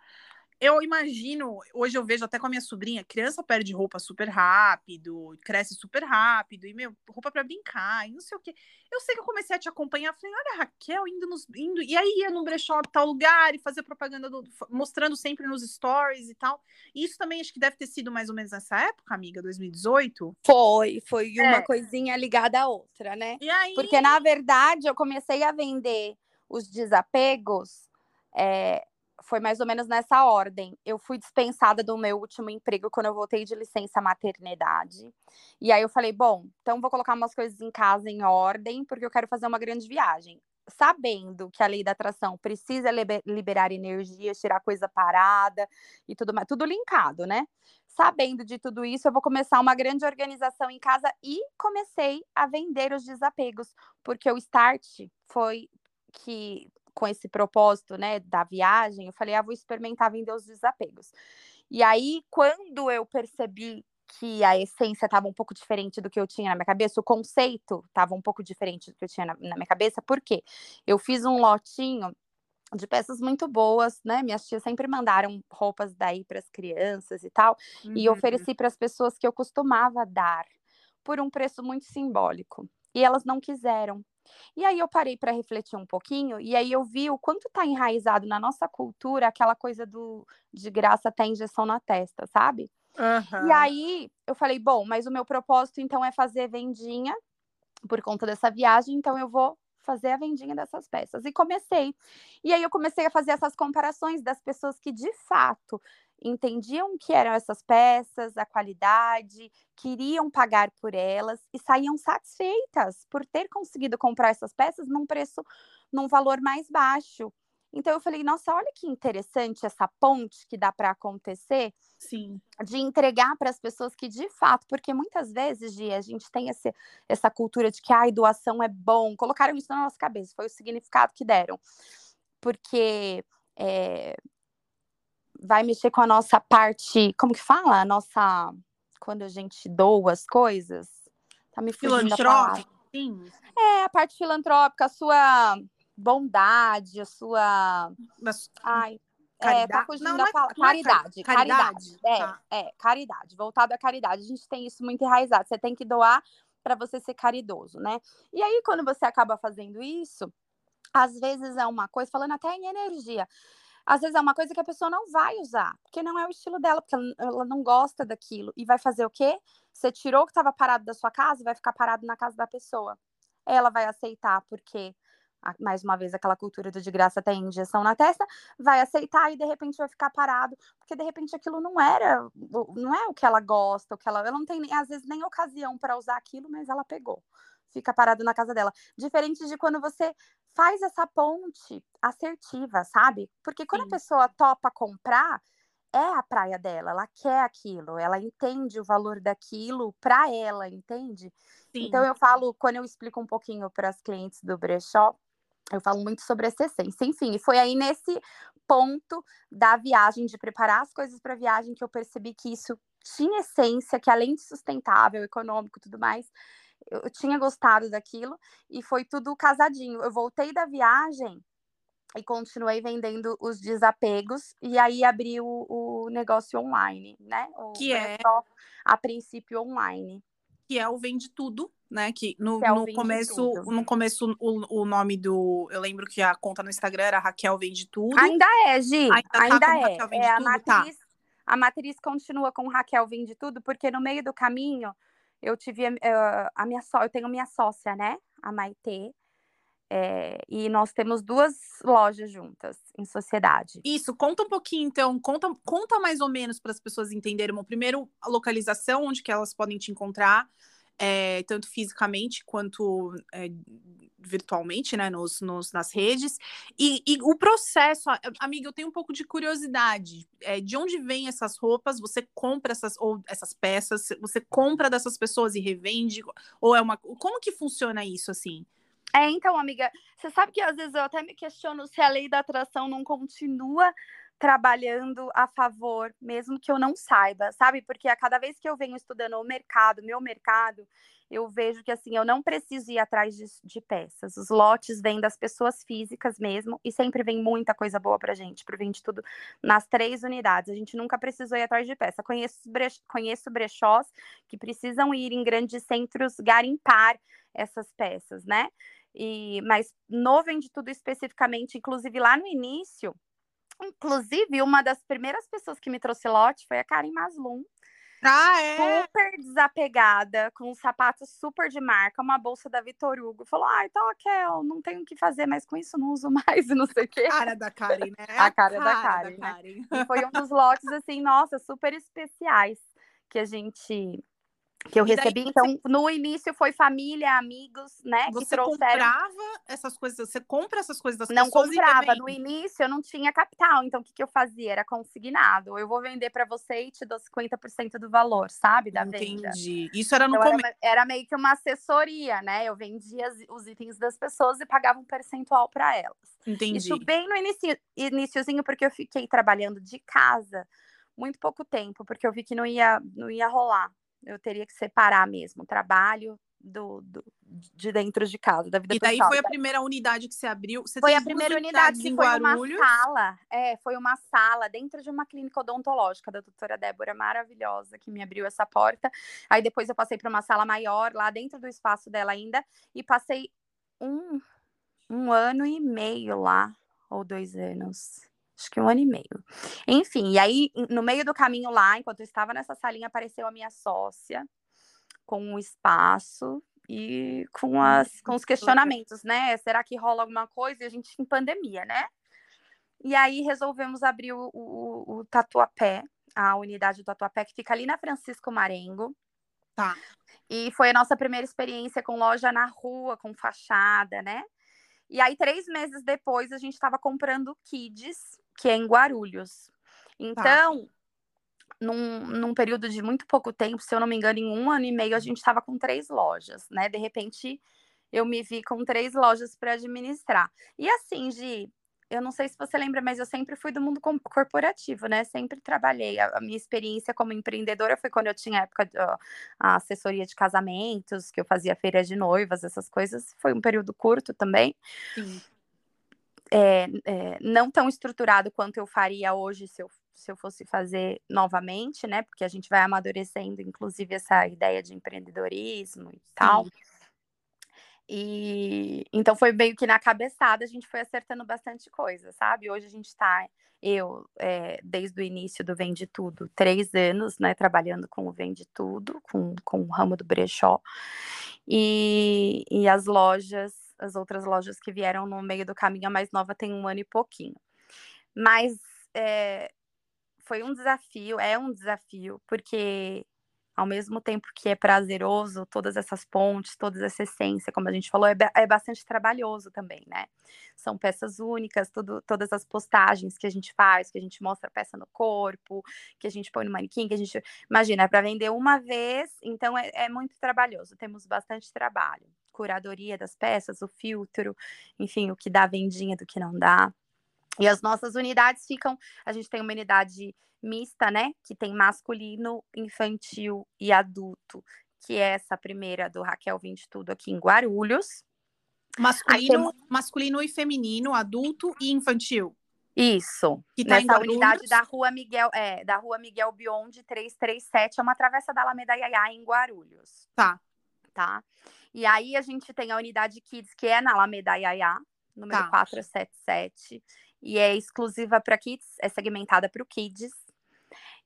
eu imagino, hoje eu vejo até com a minha sobrinha, criança perde roupa super rápido, cresce super rápido, e, meu, roupa para brincar, e não sei o quê. Eu sei que eu comecei a te acompanhar, falei, olha, Raquel indo nos. Indo, e aí ia no brechó tal lugar e fazer propaganda, do, mostrando sempre nos stories e tal. E isso também acho que deve ter sido mais ou menos nessa época, amiga, 2018? Foi, foi uma é. coisinha ligada à outra, né? E aí... Porque, na verdade, eu comecei a vender os desapegos. É, foi mais ou menos nessa ordem. Eu fui dispensada do meu último emprego quando eu voltei de licença maternidade. E aí eu falei, bom, então vou colocar umas coisas em casa em ordem, porque eu quero fazer uma grande viagem. Sabendo que a lei da atração precisa liberar energia, tirar coisa parada e tudo mais, tudo linkado, né? Sabendo de tudo isso, eu vou começar uma grande organização em casa e comecei a vender os desapegos, porque o start foi que com esse propósito, né, da viagem, eu falei, ah, vou experimentar vender os desapegos. E aí, quando eu percebi que a essência estava um pouco diferente do que eu tinha na minha cabeça, o conceito estava um pouco diferente do que eu tinha na, na minha cabeça, por quê? Eu fiz um lotinho de peças muito boas, né? Minhas tias sempre mandaram roupas daí para as crianças e tal, uhum. e ofereci para as pessoas que eu costumava dar por um preço muito simbólico. E elas não quiseram. E aí eu parei para refletir um pouquinho e aí eu vi o quanto está enraizado na nossa cultura aquela coisa do de graça até injeção na testa, sabe? Uhum. E aí eu falei, bom, mas o meu propósito então é fazer vendinha por conta dessa viagem, então eu vou fazer a vendinha dessas peças. E comecei. E aí eu comecei a fazer essas comparações das pessoas que de fato entendiam que eram essas peças, a qualidade, queriam pagar por elas e saíam satisfeitas por ter conseguido comprar essas peças num preço, num valor mais baixo. Então eu falei, nossa, olha que interessante essa ponte que dá para acontecer. Sim. De entregar para as pessoas que de fato, porque muitas vezes, Gia, a gente tem esse, essa cultura de que a doação é bom. Colocaram isso na nossa cabeça, foi o significado que deram. Porque é, vai mexer com a nossa parte, como que fala? A nossa quando a gente doa as coisas. Tá me fugindo a Sim. É, a parte filantrópica, a sua bondade, a sua Mas... Ai, Caridade. É, tá fugindo não, é. Caridade, caridade. caridade. É, tá. é, caridade. Voltado à caridade. A gente tem isso muito enraizado. Você tem que doar para você ser caridoso, né? E aí, quando você acaba fazendo isso, às vezes é uma coisa, falando até em energia às vezes é uma coisa que a pessoa não vai usar, porque não é o estilo dela, porque ela não gosta daquilo. E vai fazer o quê? Você tirou o que estava parado da sua casa e vai ficar parado na casa da pessoa. Ela vai aceitar, porque, mais uma vez, aquela cultura do de graça tem injeção na testa, vai aceitar e de repente vai ficar parado, porque de repente aquilo não era, não é o que ela gosta, o que ela, ela não tem, às vezes, nem ocasião para usar aquilo, mas ela pegou fica parado na casa dela. Diferente de quando você faz essa ponte assertiva, sabe? Porque quando Sim. a pessoa topa comprar, é a praia dela, ela quer aquilo, ela entende o valor daquilo para ela, entende? Sim. Então eu falo, quando eu explico um pouquinho para as clientes do brechó, eu falo muito sobre essa essência. Enfim, foi aí nesse ponto da viagem, de preparar as coisas para a viagem, que eu percebi que isso tinha essência, que além de sustentável, econômico e tudo mais, eu tinha gostado daquilo e foi tudo casadinho. Eu voltei da viagem e continuei vendendo os desapegos e aí abri o, o negócio online, né? O que é só a princípio online. Que é o vende tudo né? Que no, que é no começo, no começo o, o nome do. Eu lembro que a conta no Instagram era Raquel Vende Tudo. Ainda é, Gi. Ainda, tá ainda tá é. é a tudo? matriz, tá. a matriz continua com Raquel Vende Tudo, porque no meio do caminho eu tive uh, a minha só, eu tenho minha sócia, né? A Maitê. É, e nós temos duas lojas juntas em sociedade. Isso, conta um pouquinho, então, conta, conta mais ou menos para as pessoas entenderem. Primeiro, a localização, onde que elas podem te encontrar, é, tanto fisicamente quanto é, virtualmente, né, nos, nos, nas redes. E, e, o processo, amiga, eu tenho um pouco de curiosidade. É, de onde vêm essas roupas? Você compra essas, ou essas peças? Você compra dessas pessoas e revende? Ou é uma. Como que funciona isso assim? É, então, amiga, você sabe que às vezes eu até me questiono se a lei da atração não continua trabalhando a favor, mesmo que eu não saiba, sabe? Porque a cada vez que eu venho estudando o mercado, meu mercado, eu vejo que assim, eu não preciso ir atrás de, de, peças. Os lotes vêm das pessoas físicas mesmo, e sempre vem muita coisa boa pra gente, pro Vende Tudo nas três unidades. A gente nunca precisou ir atrás de peça. Conheço, brech, conheço brechós que precisam ir em grandes centros garimpar essas peças, né? E, mas no Vende Tudo especificamente, inclusive lá no início, inclusive uma das primeiras pessoas que me trouxe lote foi a Karen Maslum. Ah, é? Super desapegada, com um sapato super de marca, uma bolsa da Vitor Hugo. Falou: Ah, então, Raquel, não tenho o que fazer mais com isso, não uso mais, não sei o quê. A cara da Karen, né? a, a cara, cara, da Karen. Da Karen. Né? E foi um dos lotes, assim, nossa, super especiais que a gente que eu recebi. Então, você... no início foi família, amigos, né? Você que trouxeram... comprava essas coisas, você compra essas coisas das não pessoas? Não comprava. No início eu não tinha capital, então o que, que eu fazia? Era consignado. Eu vou vender para você e te dou 50% do valor, sabe? Da Entendi. venda. Entendi. Isso era no então, começo. Era, era, meio que uma assessoria, né? Eu vendia os itens das pessoas e pagava um percentual para elas. Entendi. Isso bem no inicio, iniciozinho, porque eu fiquei trabalhando de casa muito pouco tempo, porque eu vi que não ia, não ia rolar eu teria que separar mesmo o trabalho do, do, de dentro de casa, da vida E daí pessoal. foi a primeira unidade que você abriu? Você foi a primeira unidade que foi Guarulhos? uma sala. É, foi uma sala dentro de uma clínica odontológica da doutora Débora, maravilhosa, que me abriu essa porta. Aí depois eu passei para uma sala maior, lá dentro do espaço dela ainda, e passei um, um ano e meio lá, ou dois anos acho que um ano e meio. Enfim, e aí, no meio do caminho lá, enquanto eu estava nessa salinha, apareceu a minha sócia com um espaço e com, as, com os questionamentos, né? Será que rola alguma coisa? E a gente em pandemia, né? E aí resolvemos abrir o, o, o Tatuapé, a unidade do Tatuapé, que fica ali na Francisco Marengo. Tá. E foi a nossa primeira experiência com loja na rua, com fachada, né? E aí, três meses depois, a gente estava comprando Kids, que é em Guarulhos. Tá. Então, tá. num, num período de muito pouco tempo, se eu não me engano, em um ano e meio, a gente estava com três lojas, né? De repente, eu me vi com três lojas para administrar. E assim, Gi, eu não sei se você lembra, mas eu sempre fui do mundo corporativo, né? Sempre trabalhei. A, a minha experiência como empreendedora foi quando eu tinha época de, ó, a assessoria de casamentos, que eu fazia feira de noivas, essas coisas. Foi um período curto também. Sim. É, é, não tão estruturado quanto eu faria hoje se eu, se eu fosse fazer novamente, né? Porque a gente vai amadurecendo, inclusive, essa ideia de empreendedorismo e tal. Sim. E então foi meio que na cabeçada a gente foi acertando bastante coisa, sabe? Hoje a gente está, eu, é, desde o início do Vende Tudo, três anos, né, trabalhando com o Vende Tudo, com, com o ramo do brechó. E, e as lojas, as outras lojas que vieram no meio do caminho, a mais nova tem um ano e pouquinho. Mas é, foi um desafio, é um desafio, porque ao mesmo tempo que é prazeroso, todas essas pontes, toda essa essência, como a gente falou, é, é bastante trabalhoso também, né? São peças únicas, tudo, todas as postagens que a gente faz, que a gente mostra a peça no corpo, que a gente põe no manequim, que a gente. Imagina, é para vender uma vez, então é, é muito trabalhoso, temos bastante trabalho. Curadoria das peças, o filtro, enfim, o que dá vendinha do que não dá. E as nossas unidades ficam. A gente tem uma unidade mista, né? Que tem masculino, infantil e adulto, que é essa primeira do Raquel Vinte Tudo aqui em Guarulhos. Masculino, tem... masculino e feminino, adulto e infantil. Isso. Que tá Nessa unidade da Rua Miguel, é, da Rua Miguel Bionde 337, é uma travessa da Alameda Yaya em Guarulhos. Tá. Tá. E aí a gente tem a unidade Kids, que é na Alameda Yaya, número tá. 477. E é exclusiva para Kids, é segmentada para o Kids.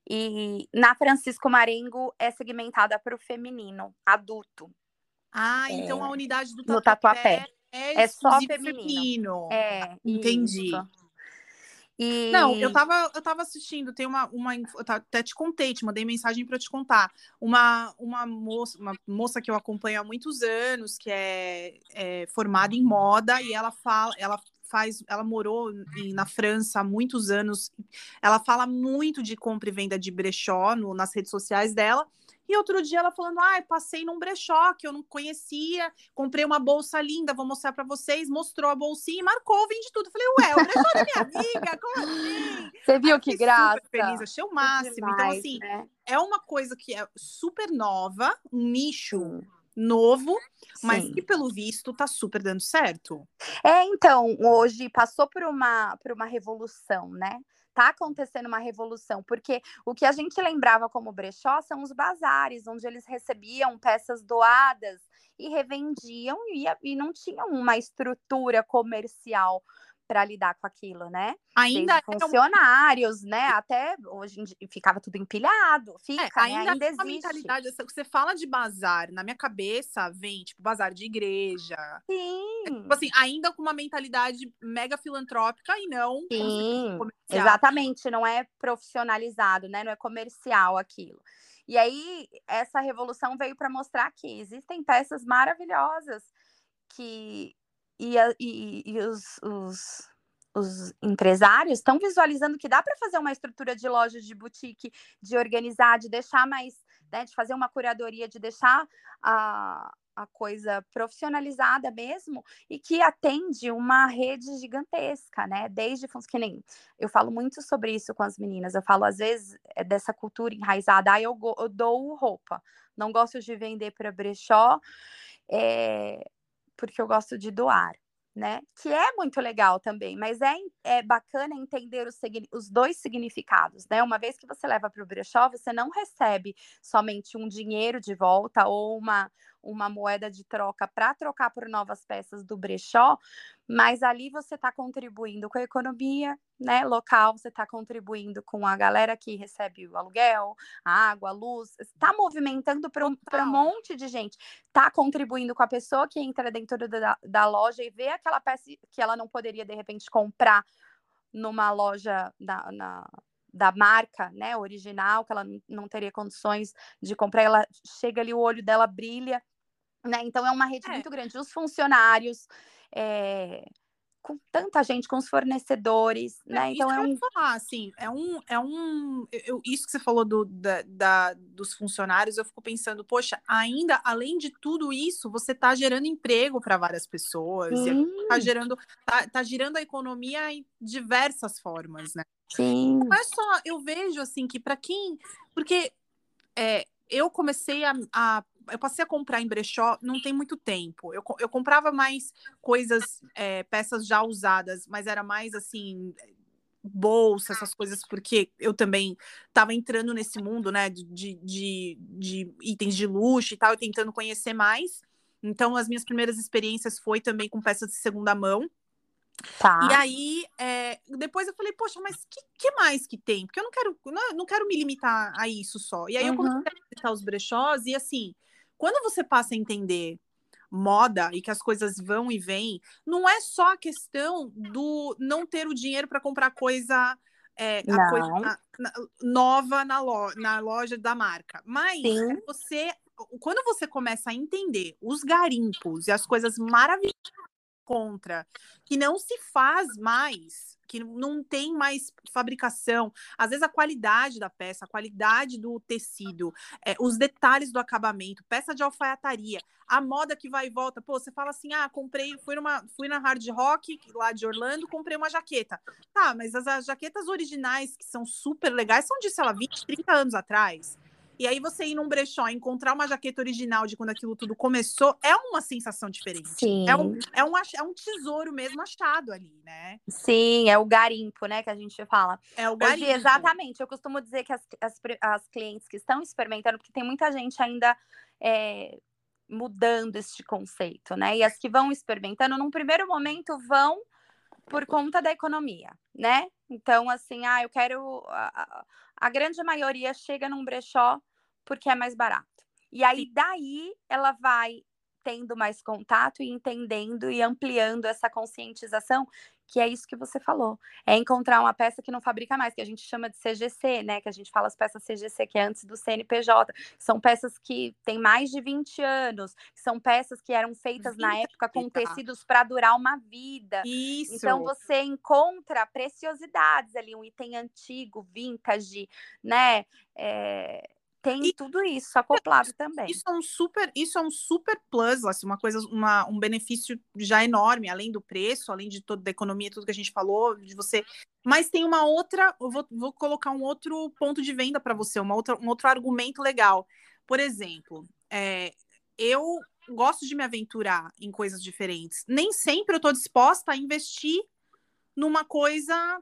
E na Francisco Marengo é segmentada para o feminino, adulto. Ah, é, então a unidade do Tatuapé, Tatuapé. é, é só feminino. feminino. É, entendi. Isso. E... Não, eu tava, eu tava assistindo, tem uma, uma eu até te contei, te mandei mensagem para te contar. Uma, uma, moça, uma moça que eu acompanho há muitos anos, que é, é formada em moda, e ela fala, ela faz, ela morou em, na França há muitos anos. Ela fala muito de compra e venda de brechó no, nas redes sociais dela. E outro dia ela falando: "Ai, ah, passei num brechó que eu não conhecia, comprei uma bolsa linda, vou mostrar para vocês". Mostrou a bolsinha e marcou, vende tudo. Falei: "Ué, o brechó da minha amiga, como assim?". Você viu que graça? Super feliz, achei o máximo. Então, Demais, então assim, né? é uma coisa que é super nova, um nicho novo, mas Sim. que pelo visto tá super dando certo. É, então, hoje passou por uma por uma revolução, né? Tá acontecendo uma revolução, porque o que a gente lembrava como brechó são os bazares, onde eles recebiam peças doadas e revendiam e, e não tinham uma estrutura comercial para lidar com aquilo, né? Ainda Desde funcionários, um... né? Até hoje ficava tudo empilhado, é, fica, é, ainda, né? ainda existe. mentalidade, você fala de bazar, na minha cabeça vem tipo bazar de igreja. Sim. É, tipo assim, ainda com uma mentalidade mega filantrópica e não Sim. Exatamente, não é profissionalizado, né? Não é comercial aquilo. E aí essa revolução veio para mostrar que existem peças maravilhosas que e, a, e, e os, os, os, empresários estão visualizando que dá para fazer uma estrutura de loja de boutique, de organizar, de deixar mais, né, de fazer uma curadoria, de deixar a, a coisa profissionalizada mesmo e que atende uma rede gigantesca, né? Desde que nem eu falo muito sobre isso com as meninas. Eu falo às vezes é dessa cultura enraizada. Ah, eu, eu dou roupa, não gosto de vender para brechó. É, porque eu gosto de doar, né? Que é muito legal também, mas é, é bacana entender os, os dois significados, né? Uma vez que você leva para o brechó, você não recebe somente um dinheiro de volta ou uma, uma moeda de troca para trocar por novas peças do brechó, mas ali você está contribuindo com a economia né, local, você está contribuindo com a galera que recebe o aluguel, a água, a luz, está movimentando para um, um monte de gente, está contribuindo com a pessoa que entra dentro da, da loja e vê aquela peça que ela não poderia, de repente, comprar numa loja da, na, da marca, né, original, que ela não teria condições de comprar, ela chega ali, o olho dela brilha, né? Então é uma rede é. muito grande. Os funcionários, é, com tanta gente, com os fornecedores, é, né? Então é um. Falar, assim, é um. É um eu, isso que você falou do, da, da, dos funcionários, eu fico pensando, poxa, ainda, além de tudo isso, você está gerando emprego para várias pessoas, está gerando, tá, tá girando a economia em diversas formas, né? Sim. Não é só, eu vejo assim que para quem. Porque é, eu comecei a, a eu passei a comprar em brechó não tem muito tempo. Eu, eu comprava mais coisas, é, peças já usadas, mas era mais assim, bolsa, essas coisas, porque eu também estava entrando nesse mundo, né, de, de, de itens de luxo e tal, e tentando conhecer mais. Então, as minhas primeiras experiências foi também com peças de segunda mão. Tá. E aí, é, depois eu falei, poxa, mas que, que mais que tem? Porque eu não quero, não, não quero me limitar a isso só. E aí uhum. eu comecei a visitar os brechós e assim, quando você passa a entender moda e que as coisas vão e vêm, não é só a questão do não ter o dinheiro para comprar coisa, é, coisa na, na, nova na, lo, na loja da marca, mas Sim. você quando você começa a entender os garimpos e as coisas maravilhosas contra, que não se faz mais que não tem mais fabricação. Às vezes a qualidade da peça, a qualidade do tecido, é, os detalhes do acabamento, peça de alfaiataria, a moda que vai e volta. Pô, você fala assim: ah, comprei, fui, numa, fui na Hard Rock lá de Orlando, comprei uma jaqueta. Tá, mas as, as jaquetas originais, que são super legais, são de, sei lá, 20, 30 anos atrás. E aí você ir num brechó e encontrar uma jaqueta original de quando aquilo tudo começou, é uma sensação diferente. Sim. É um, é um, é um tesouro mesmo achado ali, né? Sim, é o garimpo, né, que a gente fala. É o garimpo. Hoje, exatamente. Eu costumo dizer que as, as, as clientes que estão experimentando, porque tem muita gente ainda... É, mudando este conceito, né? E as que vão experimentando, num primeiro momento, vão por conta da economia, né? Então, assim, ah, eu quero. A, grande maioria chega num brechó porque é mais barato. E aí, daí, ela vai tendo mais contato e entendendo e ampliando essa conscientização que é isso que você falou. É encontrar uma peça que não fabrica mais, que a gente chama de CGC, né? Que a gente fala as peças CGC, que é antes do CNPJ. São peças que têm mais de 20 anos, são peças que eram feitas na época com tecidos para durar uma vida. Isso. Então você encontra preciosidades ali, um item antigo, vintage, né? É, tem e, tudo isso acoplado também. Isso é um super, isso é um super plus, assim, uma coisa, uma, um benefício já enorme, além do preço, além de toda a economia, tudo que a gente falou, de você. Mas tem uma outra, eu vou, vou colocar um outro ponto de venda para você, uma outra, um outro argumento legal. Por exemplo, é, eu gosto de me aventurar em coisas diferentes. Nem sempre eu estou disposta a investir numa coisa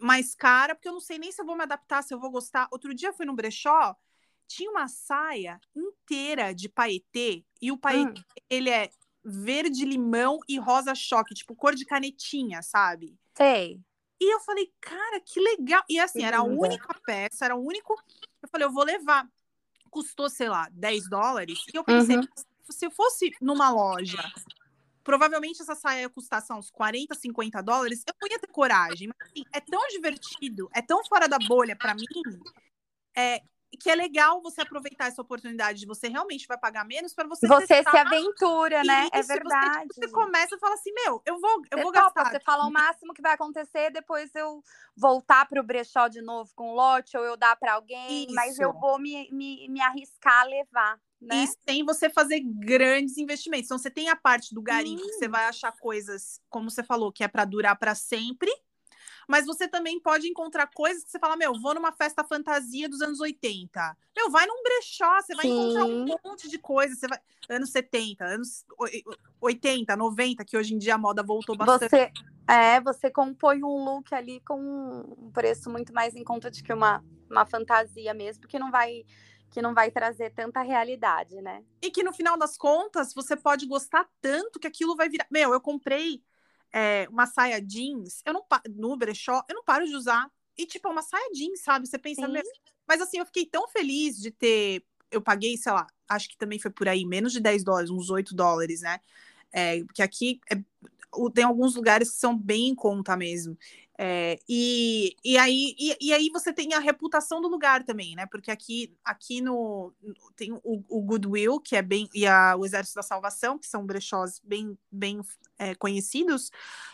mais cara, porque eu não sei nem se eu vou me adaptar, se eu vou gostar. Outro dia eu fui no brechó, tinha uma saia inteira de paetê, e o paetê, hum. ele é verde limão e rosa choque, tipo cor de canetinha, sabe? Sei. E eu falei, cara, que legal. E assim, que era a única peça, era o único. Eu falei, eu vou levar. Custou, sei lá, 10 dólares. E eu pensei, uhum. se eu fosse numa loja provavelmente essa saia ia custar só uns 40, 50 dólares, eu não ia ter coragem. Mas assim, é tão divertido, é tão fora da bolha para mim, é, que é legal você aproveitar essa oportunidade de você realmente vai pagar menos para você você testar. se aventura, né? É verdade. Você, você, começa e fala assim, meu, eu vou, eu vou topa, gastar. Você fala o máximo que vai acontecer, depois eu voltar para o brechó de novo com o lote ou eu dar para alguém, Isso. mas eu vou me, me, me arriscar a levar. Né? E sem você fazer grandes investimentos. Então, você tem a parte do garimpo, hum. que você vai achar coisas, como você falou, que é para durar para sempre. Mas você também pode encontrar coisas que você fala, meu, vou numa festa fantasia dos anos 80. Meu, vai num brechó, você vai Sim. encontrar um monte de coisas. Você vai... Anos 70, anos 80, 90, que hoje em dia a moda voltou bastante. Você, é, você compõe um look ali com um preço muito mais em conta de que uma, uma fantasia mesmo, que não vai que não vai trazer tanta realidade, né? E que no final das contas você pode gostar tanto que aquilo vai virar. Meu, eu comprei é, uma saia jeans, eu não no brechó, eu não paro de usar. E tipo, é uma saia jeans, sabe? Você pensa, mesmo. mas assim, eu fiquei tão feliz de ter. Eu paguei, sei lá, acho que também foi por aí, menos de 10 dólares, uns 8 dólares, né? É, porque aqui é, tem alguns lugares que são bem em conta mesmo. É, e, e, aí, e, e, aí você tem a reputação do lugar também, né? Porque aqui, aqui no tem o, o Goodwill, que é bem, e a, o Exército da Salvação, que são brechós bem, bem é, conhecidos,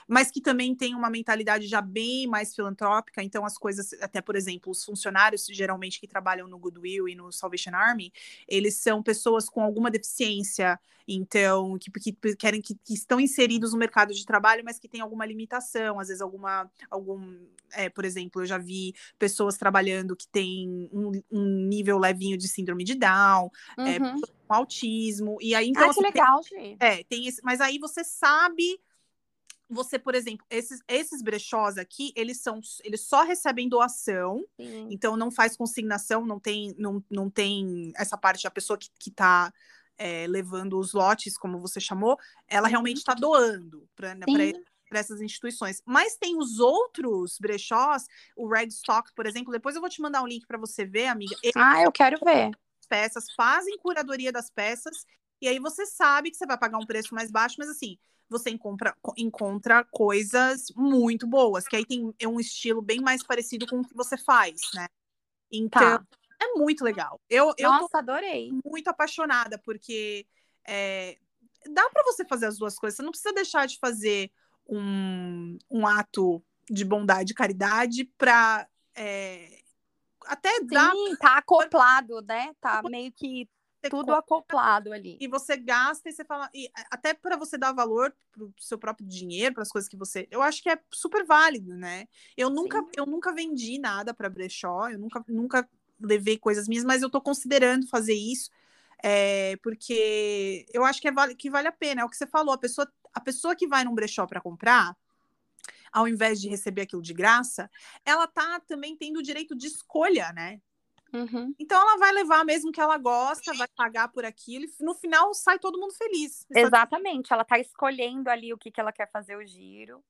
mas que também tem uma mentalidade já bem mais filantrópica. Então, as coisas, até por exemplo, os funcionários geralmente que trabalham no Goodwill e no Salvation Army, eles são pessoas com alguma deficiência, então, que, que querem que, que estão inseridos no mercado de trabalho, mas que tem alguma limitação, às vezes alguma algum, é, por exemplo, eu já vi pessoas trabalhando que têm um, um nível levinho de síndrome de Down, é, uhum. é, com autismo, e aí então. Ah, que legal, tem, É, tem esse, mas aí você sabe você, por exemplo, esses, esses brechós aqui, eles são, eles só recebem doação, Sim. então não faz consignação, não tem, não, não tem essa parte da pessoa que, que tá é, levando os lotes, como você chamou, ela realmente está doando para né, essas instituições. Mas tem os outros brechós, o Ragstock, por exemplo. Depois eu vou te mandar um link para você ver, amiga. Eles ah, eu quero ver. Peças fazem curadoria das peças e aí você sabe que você vai pagar um preço mais baixo, mas assim você encontra, encontra coisas muito boas, que aí tem é um estilo bem mais parecido com o que você faz, né? Então, tá. é muito legal. Eu, eu Nossa, adorei. Muito apaixonada, porque é, dá para você fazer as duas coisas. Você não precisa deixar de fazer um, um ato de bondade e caridade para é, até Sim, dar. tá acoplado, né? Tá meio que tudo acoplado ali. E você gasta e você fala. E até para você dar valor pro seu próprio dinheiro, para as coisas que você. Eu acho que é super válido, né? Eu nunca, eu nunca vendi nada para brechó, eu nunca, nunca levei coisas minhas, mas eu estou considerando fazer isso. É, porque eu acho que, é, que vale a pena. É o que você falou, a pessoa a pessoa que vai num brechó para comprar, ao invés de receber aquilo de graça, ela tá também tendo o direito de escolha, né? Uhum. Então ela vai levar mesmo que ela gosta, vai pagar por aquilo, e no final sai todo mundo feliz. Exatamente, ela tá escolhendo ali o que, que ela quer fazer o giro.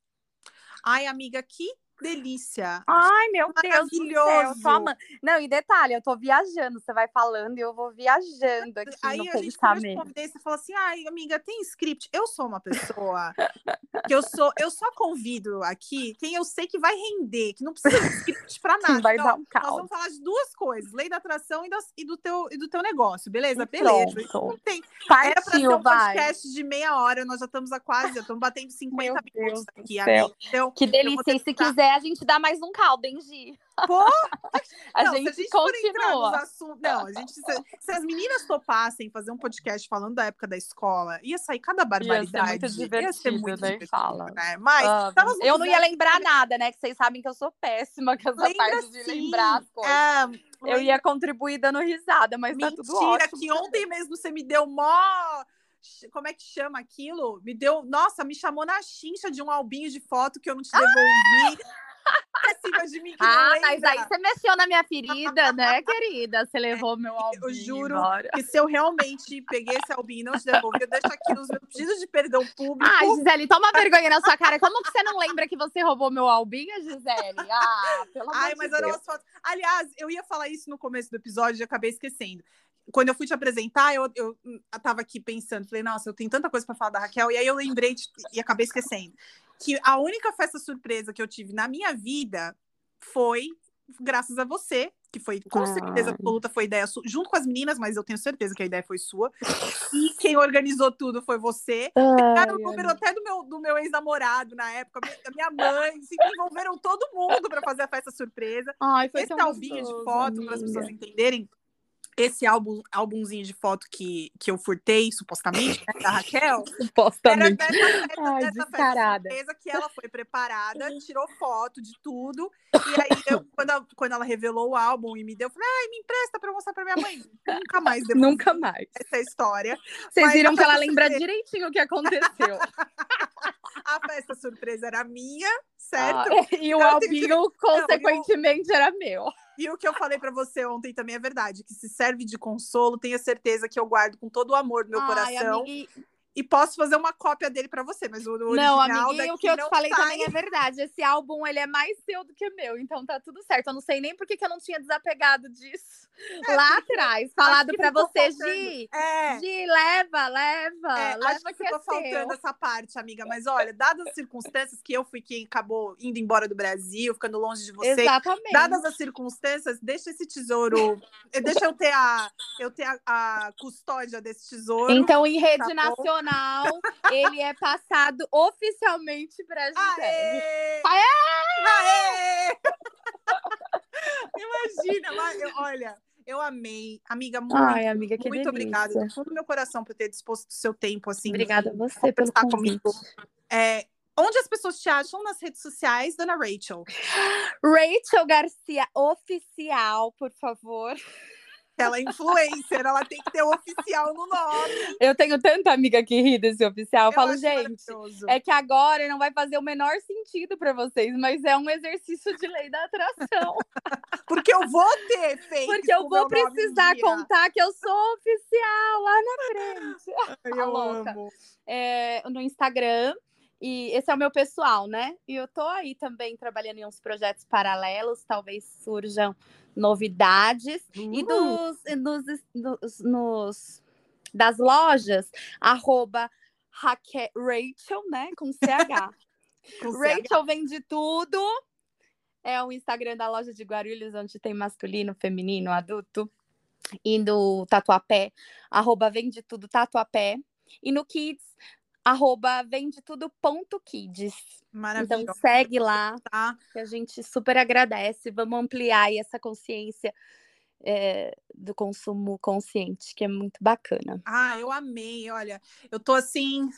Ai, amiga, que delícia. Ai, meu Deus do céu. Toma. Não, e detalhe, eu tô viajando, você vai falando e eu vou viajando aqui Aí no a gente responder, você fala assim, ai, amiga, tem script? Eu sou uma pessoa que eu sou, eu só convido aqui quem eu sei que vai render, que não precisa de script pra nada. Vai Não, dar um Nós caos. vamos falar de duas coisas, lei da atração e, das- e do, teu, e do teu negócio, beleza? Beleza. pronto. Não tem, era pra Partiu, um vai. podcast de meia hora, nós já estamos a quase, já estamos batendo 50 Meu minutos Deus aqui, amiga. Então, Que delícia. E se tentar- a gente dá mais um caldo, hein, Gi? Pô, A não, gente a gente continua. assuntos. Não, a gente, se, se as meninas topassem fazer um podcast falando da época da escola, ia sair cada barbaridade. muito ia ser divertido, muito nem divertido, fala. né? Mas, Ah, eu não ia lembrar nada, né? Que vocês sabem que eu sou péssima com essa Lembra parte de sim. lembrar as coisas. É, Eu ia contribuir dando risada, mas tá tudo Mentira, ótimo. que ontem mesmo você me deu mó. Como é que chama aquilo? Me deu. Nossa, me chamou na chincha de um albinho de foto que eu não te devolvi. Pra cima de mim que Ah, mas aí você mexeu na minha ferida, né, querida? Você levou meu albinho juro embora. que se eu realmente peguei esse albinho e não te devolvi, eu deixo aqui nos meus pedidos de perdão público. Ai, Gisele, toma vergonha na sua cara. Como que você não lembra que você roubou meu albinho, Gisele? Ah, pelo amor Ai, de mas Deus. eram as fotos. Aliás, eu ia falar isso no começo do episódio e acabei esquecendo. Quando eu fui te apresentar, eu, eu hum, tava aqui pensando, falei, nossa, eu tenho tanta coisa para falar da Raquel, e aí eu lembrei de- e acabei esquecendo. Que a única festa surpresa que eu tive na minha vida foi graças a você, que foi com certeza absoluta foi ideia sua, junto com as meninas, mas eu tenho certeza que a ideia foi sua. E quem organizou tudo foi você. Pegaram o número até do meu, do meu ex-namorado na época, da minha mãe, se envolveram todo mundo para fazer a festa surpresa. Ai, foi Esse albinho de foto, para as pessoas entenderem, esse álbum, álbumzinho de foto que, que eu furtei, supostamente, né, da Raquel, era Supostamente. dessa, festa- Ai, dessa festa surpresa que ela foi preparada, tirou foto de tudo. E aí, eu, quando, ela, quando ela revelou o álbum e me deu, eu falei, ai, me empresta para mostrar para minha mãe. Nunca mais depois Nunca mais. essa história. Vocês Mas viram que ela pra lembra direitinho o que aconteceu. A festa surpresa era minha, certo? Ah, e o Então, eu tenho albinho, consequentemente, era meu. E o que eu falei pra você ontem também é verdade, que se serve de consolo, tenha certeza que eu guardo com todo o amor do meu Ai, coração. amiga, e posso fazer uma cópia dele pra você, mas o, o Não, original amiguinho, o que eu te falei sai. também é verdade. Esse álbum, ele é mais seu do que meu, então tá tudo certo. Eu não sei nem por que que eu não tinha desapegado disso lá atrás. Falado ficou você, faltando. Gi. É, Gi, leva, leva. é, leva acho que que ficou é faltando seu. essa parte, amiga. Mas olha, dadas as circunstâncias que eu fui quem acabou indo embora do Brasil, ficando longe de você, Exatamente. dadas as circunstâncias, deixa esse tesouro, deixa eu ter a, eu ter a, a custódia desse tesouro. Então, em rede Tá bom. Nacional, ele é passado oficialmente pra Gisele. Aê! Aê! Aê! Imagina, mas olha, eu amei. Amiga, muito, Ai, amiga, que muito delícia. obrigada do fundo do meu coração por ter disposto do seu tempo, assim. Obrigada a você conversar convite. comigo. É, onde as pessoas te acham nas redes sociais, Dona Rachel? Rachel Garcia Oficial, por favor. Ela é influencer, ela tem que ter o oficial no nome. Eu tenho tanta amiga que ri desse oficial. Eu, falo, acho gente, é que agora não vai fazer o menor sentido pra vocês, mas é um exercício de lei da atração. Porque eu vou ter feito. Porque eu vou precisar contar que eu sou oficial lá na frente. Eu Tá louca. amo. É, no Instagram. E esse é o meu pessoal, né? E eu tô aí também trabalhando em uns projetos paralelos, talvez surjam novidades. E Uh, dos, nos, nos, das lojas, arroba Raque- Rachel, né? Com CH. com CH. Rachel vende tudo. É o Instagram da loja de Guarulhos, onde tem masculino, feminino, adulto. E no Tatuapé, arroba vende tudo Tatuapé. E no Kids, arroba vende tudo ponto kids. Então Maravilhoso. segue lá, tá? que a gente super agradece. Vamos ampliar aí essa consciência é, do consumo consciente, que é muito bacana. Ah, eu amei. Olha, eu tô assim.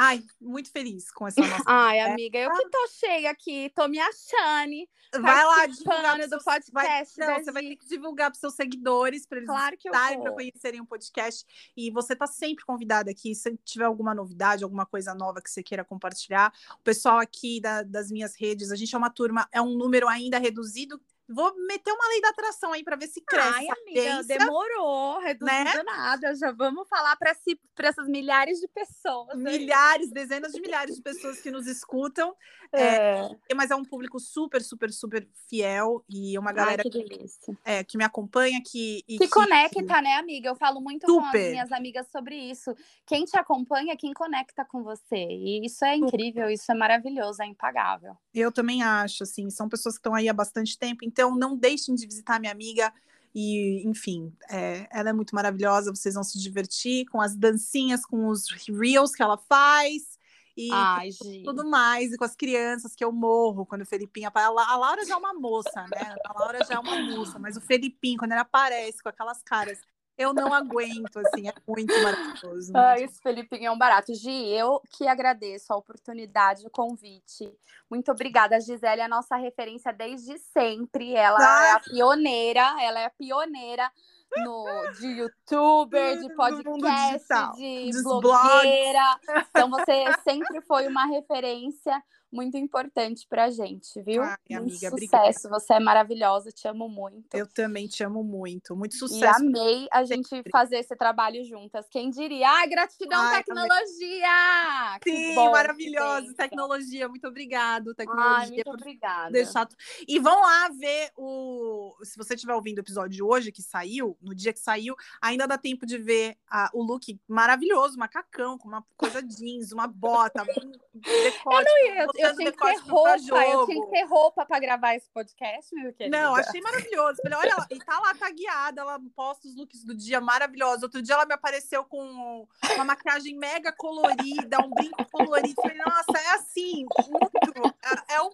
Ai, muito feliz com essa nossa. Ai, amiga, eu que tô cheia aqui, tô me achando. Vai lá divulgar do seus- vai- podcast Não, você vai ter que divulgar para seus seguidores, para eles Claro estarem para conhecerem o podcast. E você tá sempre convidada aqui. Se tiver alguma novidade, alguma coisa nova que você queira compartilhar, o pessoal aqui da- das minhas redes, a gente é uma turma, é um número ainda reduzido vou meter uma lei da atração aí para ver se cresce. Ai, amiga, demorou, reduzindo né? nada. Já vamos falar para si, essas milhares de pessoas. Milhares, dezenas de milhares de pessoas que nos escutam. É. É, mas é um público super, super, super fiel e uma galera Ai, que, é, que me acompanha, que. que, que conecta, né, amiga? Eu falo muito super. com as minhas amigas sobre isso. Quem te acompanha, quem conecta com você. E isso é incrível, isso é maravilhoso, é impagável. Eu também acho, assim, são pessoas que estão aí há bastante tempo, então não deixem de visitar minha amiga. E, enfim, é, ela é muito maravilhosa. Vocês vão se divertir com as dancinhas, com os reels que ela faz e Ai, tudo mais, e com as crianças que eu morro quando o Felipinho A Laura já é uma moça, né? A Laura já é uma moça, mas o Felipinho, quando ele aparece com aquelas caras eu não aguento, assim, é muito maravilhoso. Ah, isso, Felipinho, é um barato. Gi, eu que agradeço a oportunidade, o convite. Muito obrigada. A Gisele é a nossa referência desde sempre. Ela ah. é a pioneira, ela é a pioneira no, de youtuber, de podcast, de blogueira. Então você sempre foi uma referência muito importante pra gente, viu? Ai, muito amiga, sucesso, obrigada. você é maravilhosa, te amo muito. Eu também te amo muito, muito sucesso. E amei a gente fazer esse trabalho juntas. Quem diria? Ai, gratidão, Ai, tecnologia! Sim, bom, maravilhoso, tecnologia, muito obrigado, tecnologia. Ai, muito obrigada. Deixar... E vão lá ver o... Se você estiver ouvindo o episódio de hoje, que saiu, no dia que saiu, ainda dá tempo de ver a... o look maravilhoso, macacão, com uma coisa jeans, uma bota, um decote. Eu não ia eu tinha que ter roupa, eu tinha que ter roupa para gravar esse podcast, meu querido. Não, achei maravilhoso. Falei, olha, e tá lá tagueada, ela posta os looks do dia maravilhosos. Outro dia ela me apareceu com uma maquiagem mega colorida, um brinco colorido. Falei, nossa, é assim, muito. É, é, o,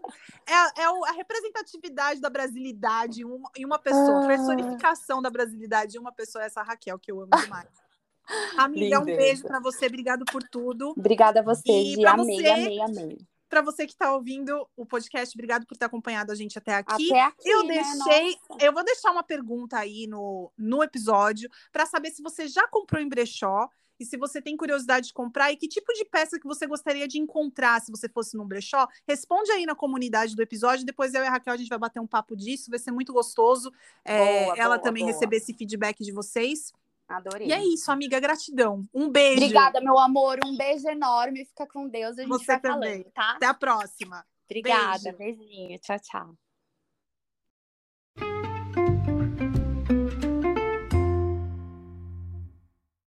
é, é a representatividade da brasilidade em uma, em uma pessoa, a personificação da brasilidade em uma pessoa, essa Raquel, que eu amo demais. Amiga, um beijo para você, obrigado por tudo. Obrigada a você, Gi, amei, você... amei, amei para você que está ouvindo o podcast, obrigado por ter acompanhado a gente até aqui. Até aqui eu né? deixei, eu vou deixar uma pergunta aí no, no episódio para saber se você já comprou em brechó e se você tem curiosidade de comprar e que tipo de peça que você gostaria de encontrar se você fosse num brechó, responde aí na comunidade do episódio. Depois eu e a Raquel a gente vai bater um papo disso, vai ser muito gostoso. É, boa, ela boa, também boa. receber esse feedback de vocês. Adorei. E é isso, amiga. Gratidão. Um beijo. Obrigada, meu amor. Um beijo enorme. Fica com Deus. A gente Você vai também. falando, tá? Até a próxima. Obrigada. Beijo. Beijinho. Tchau, tchau.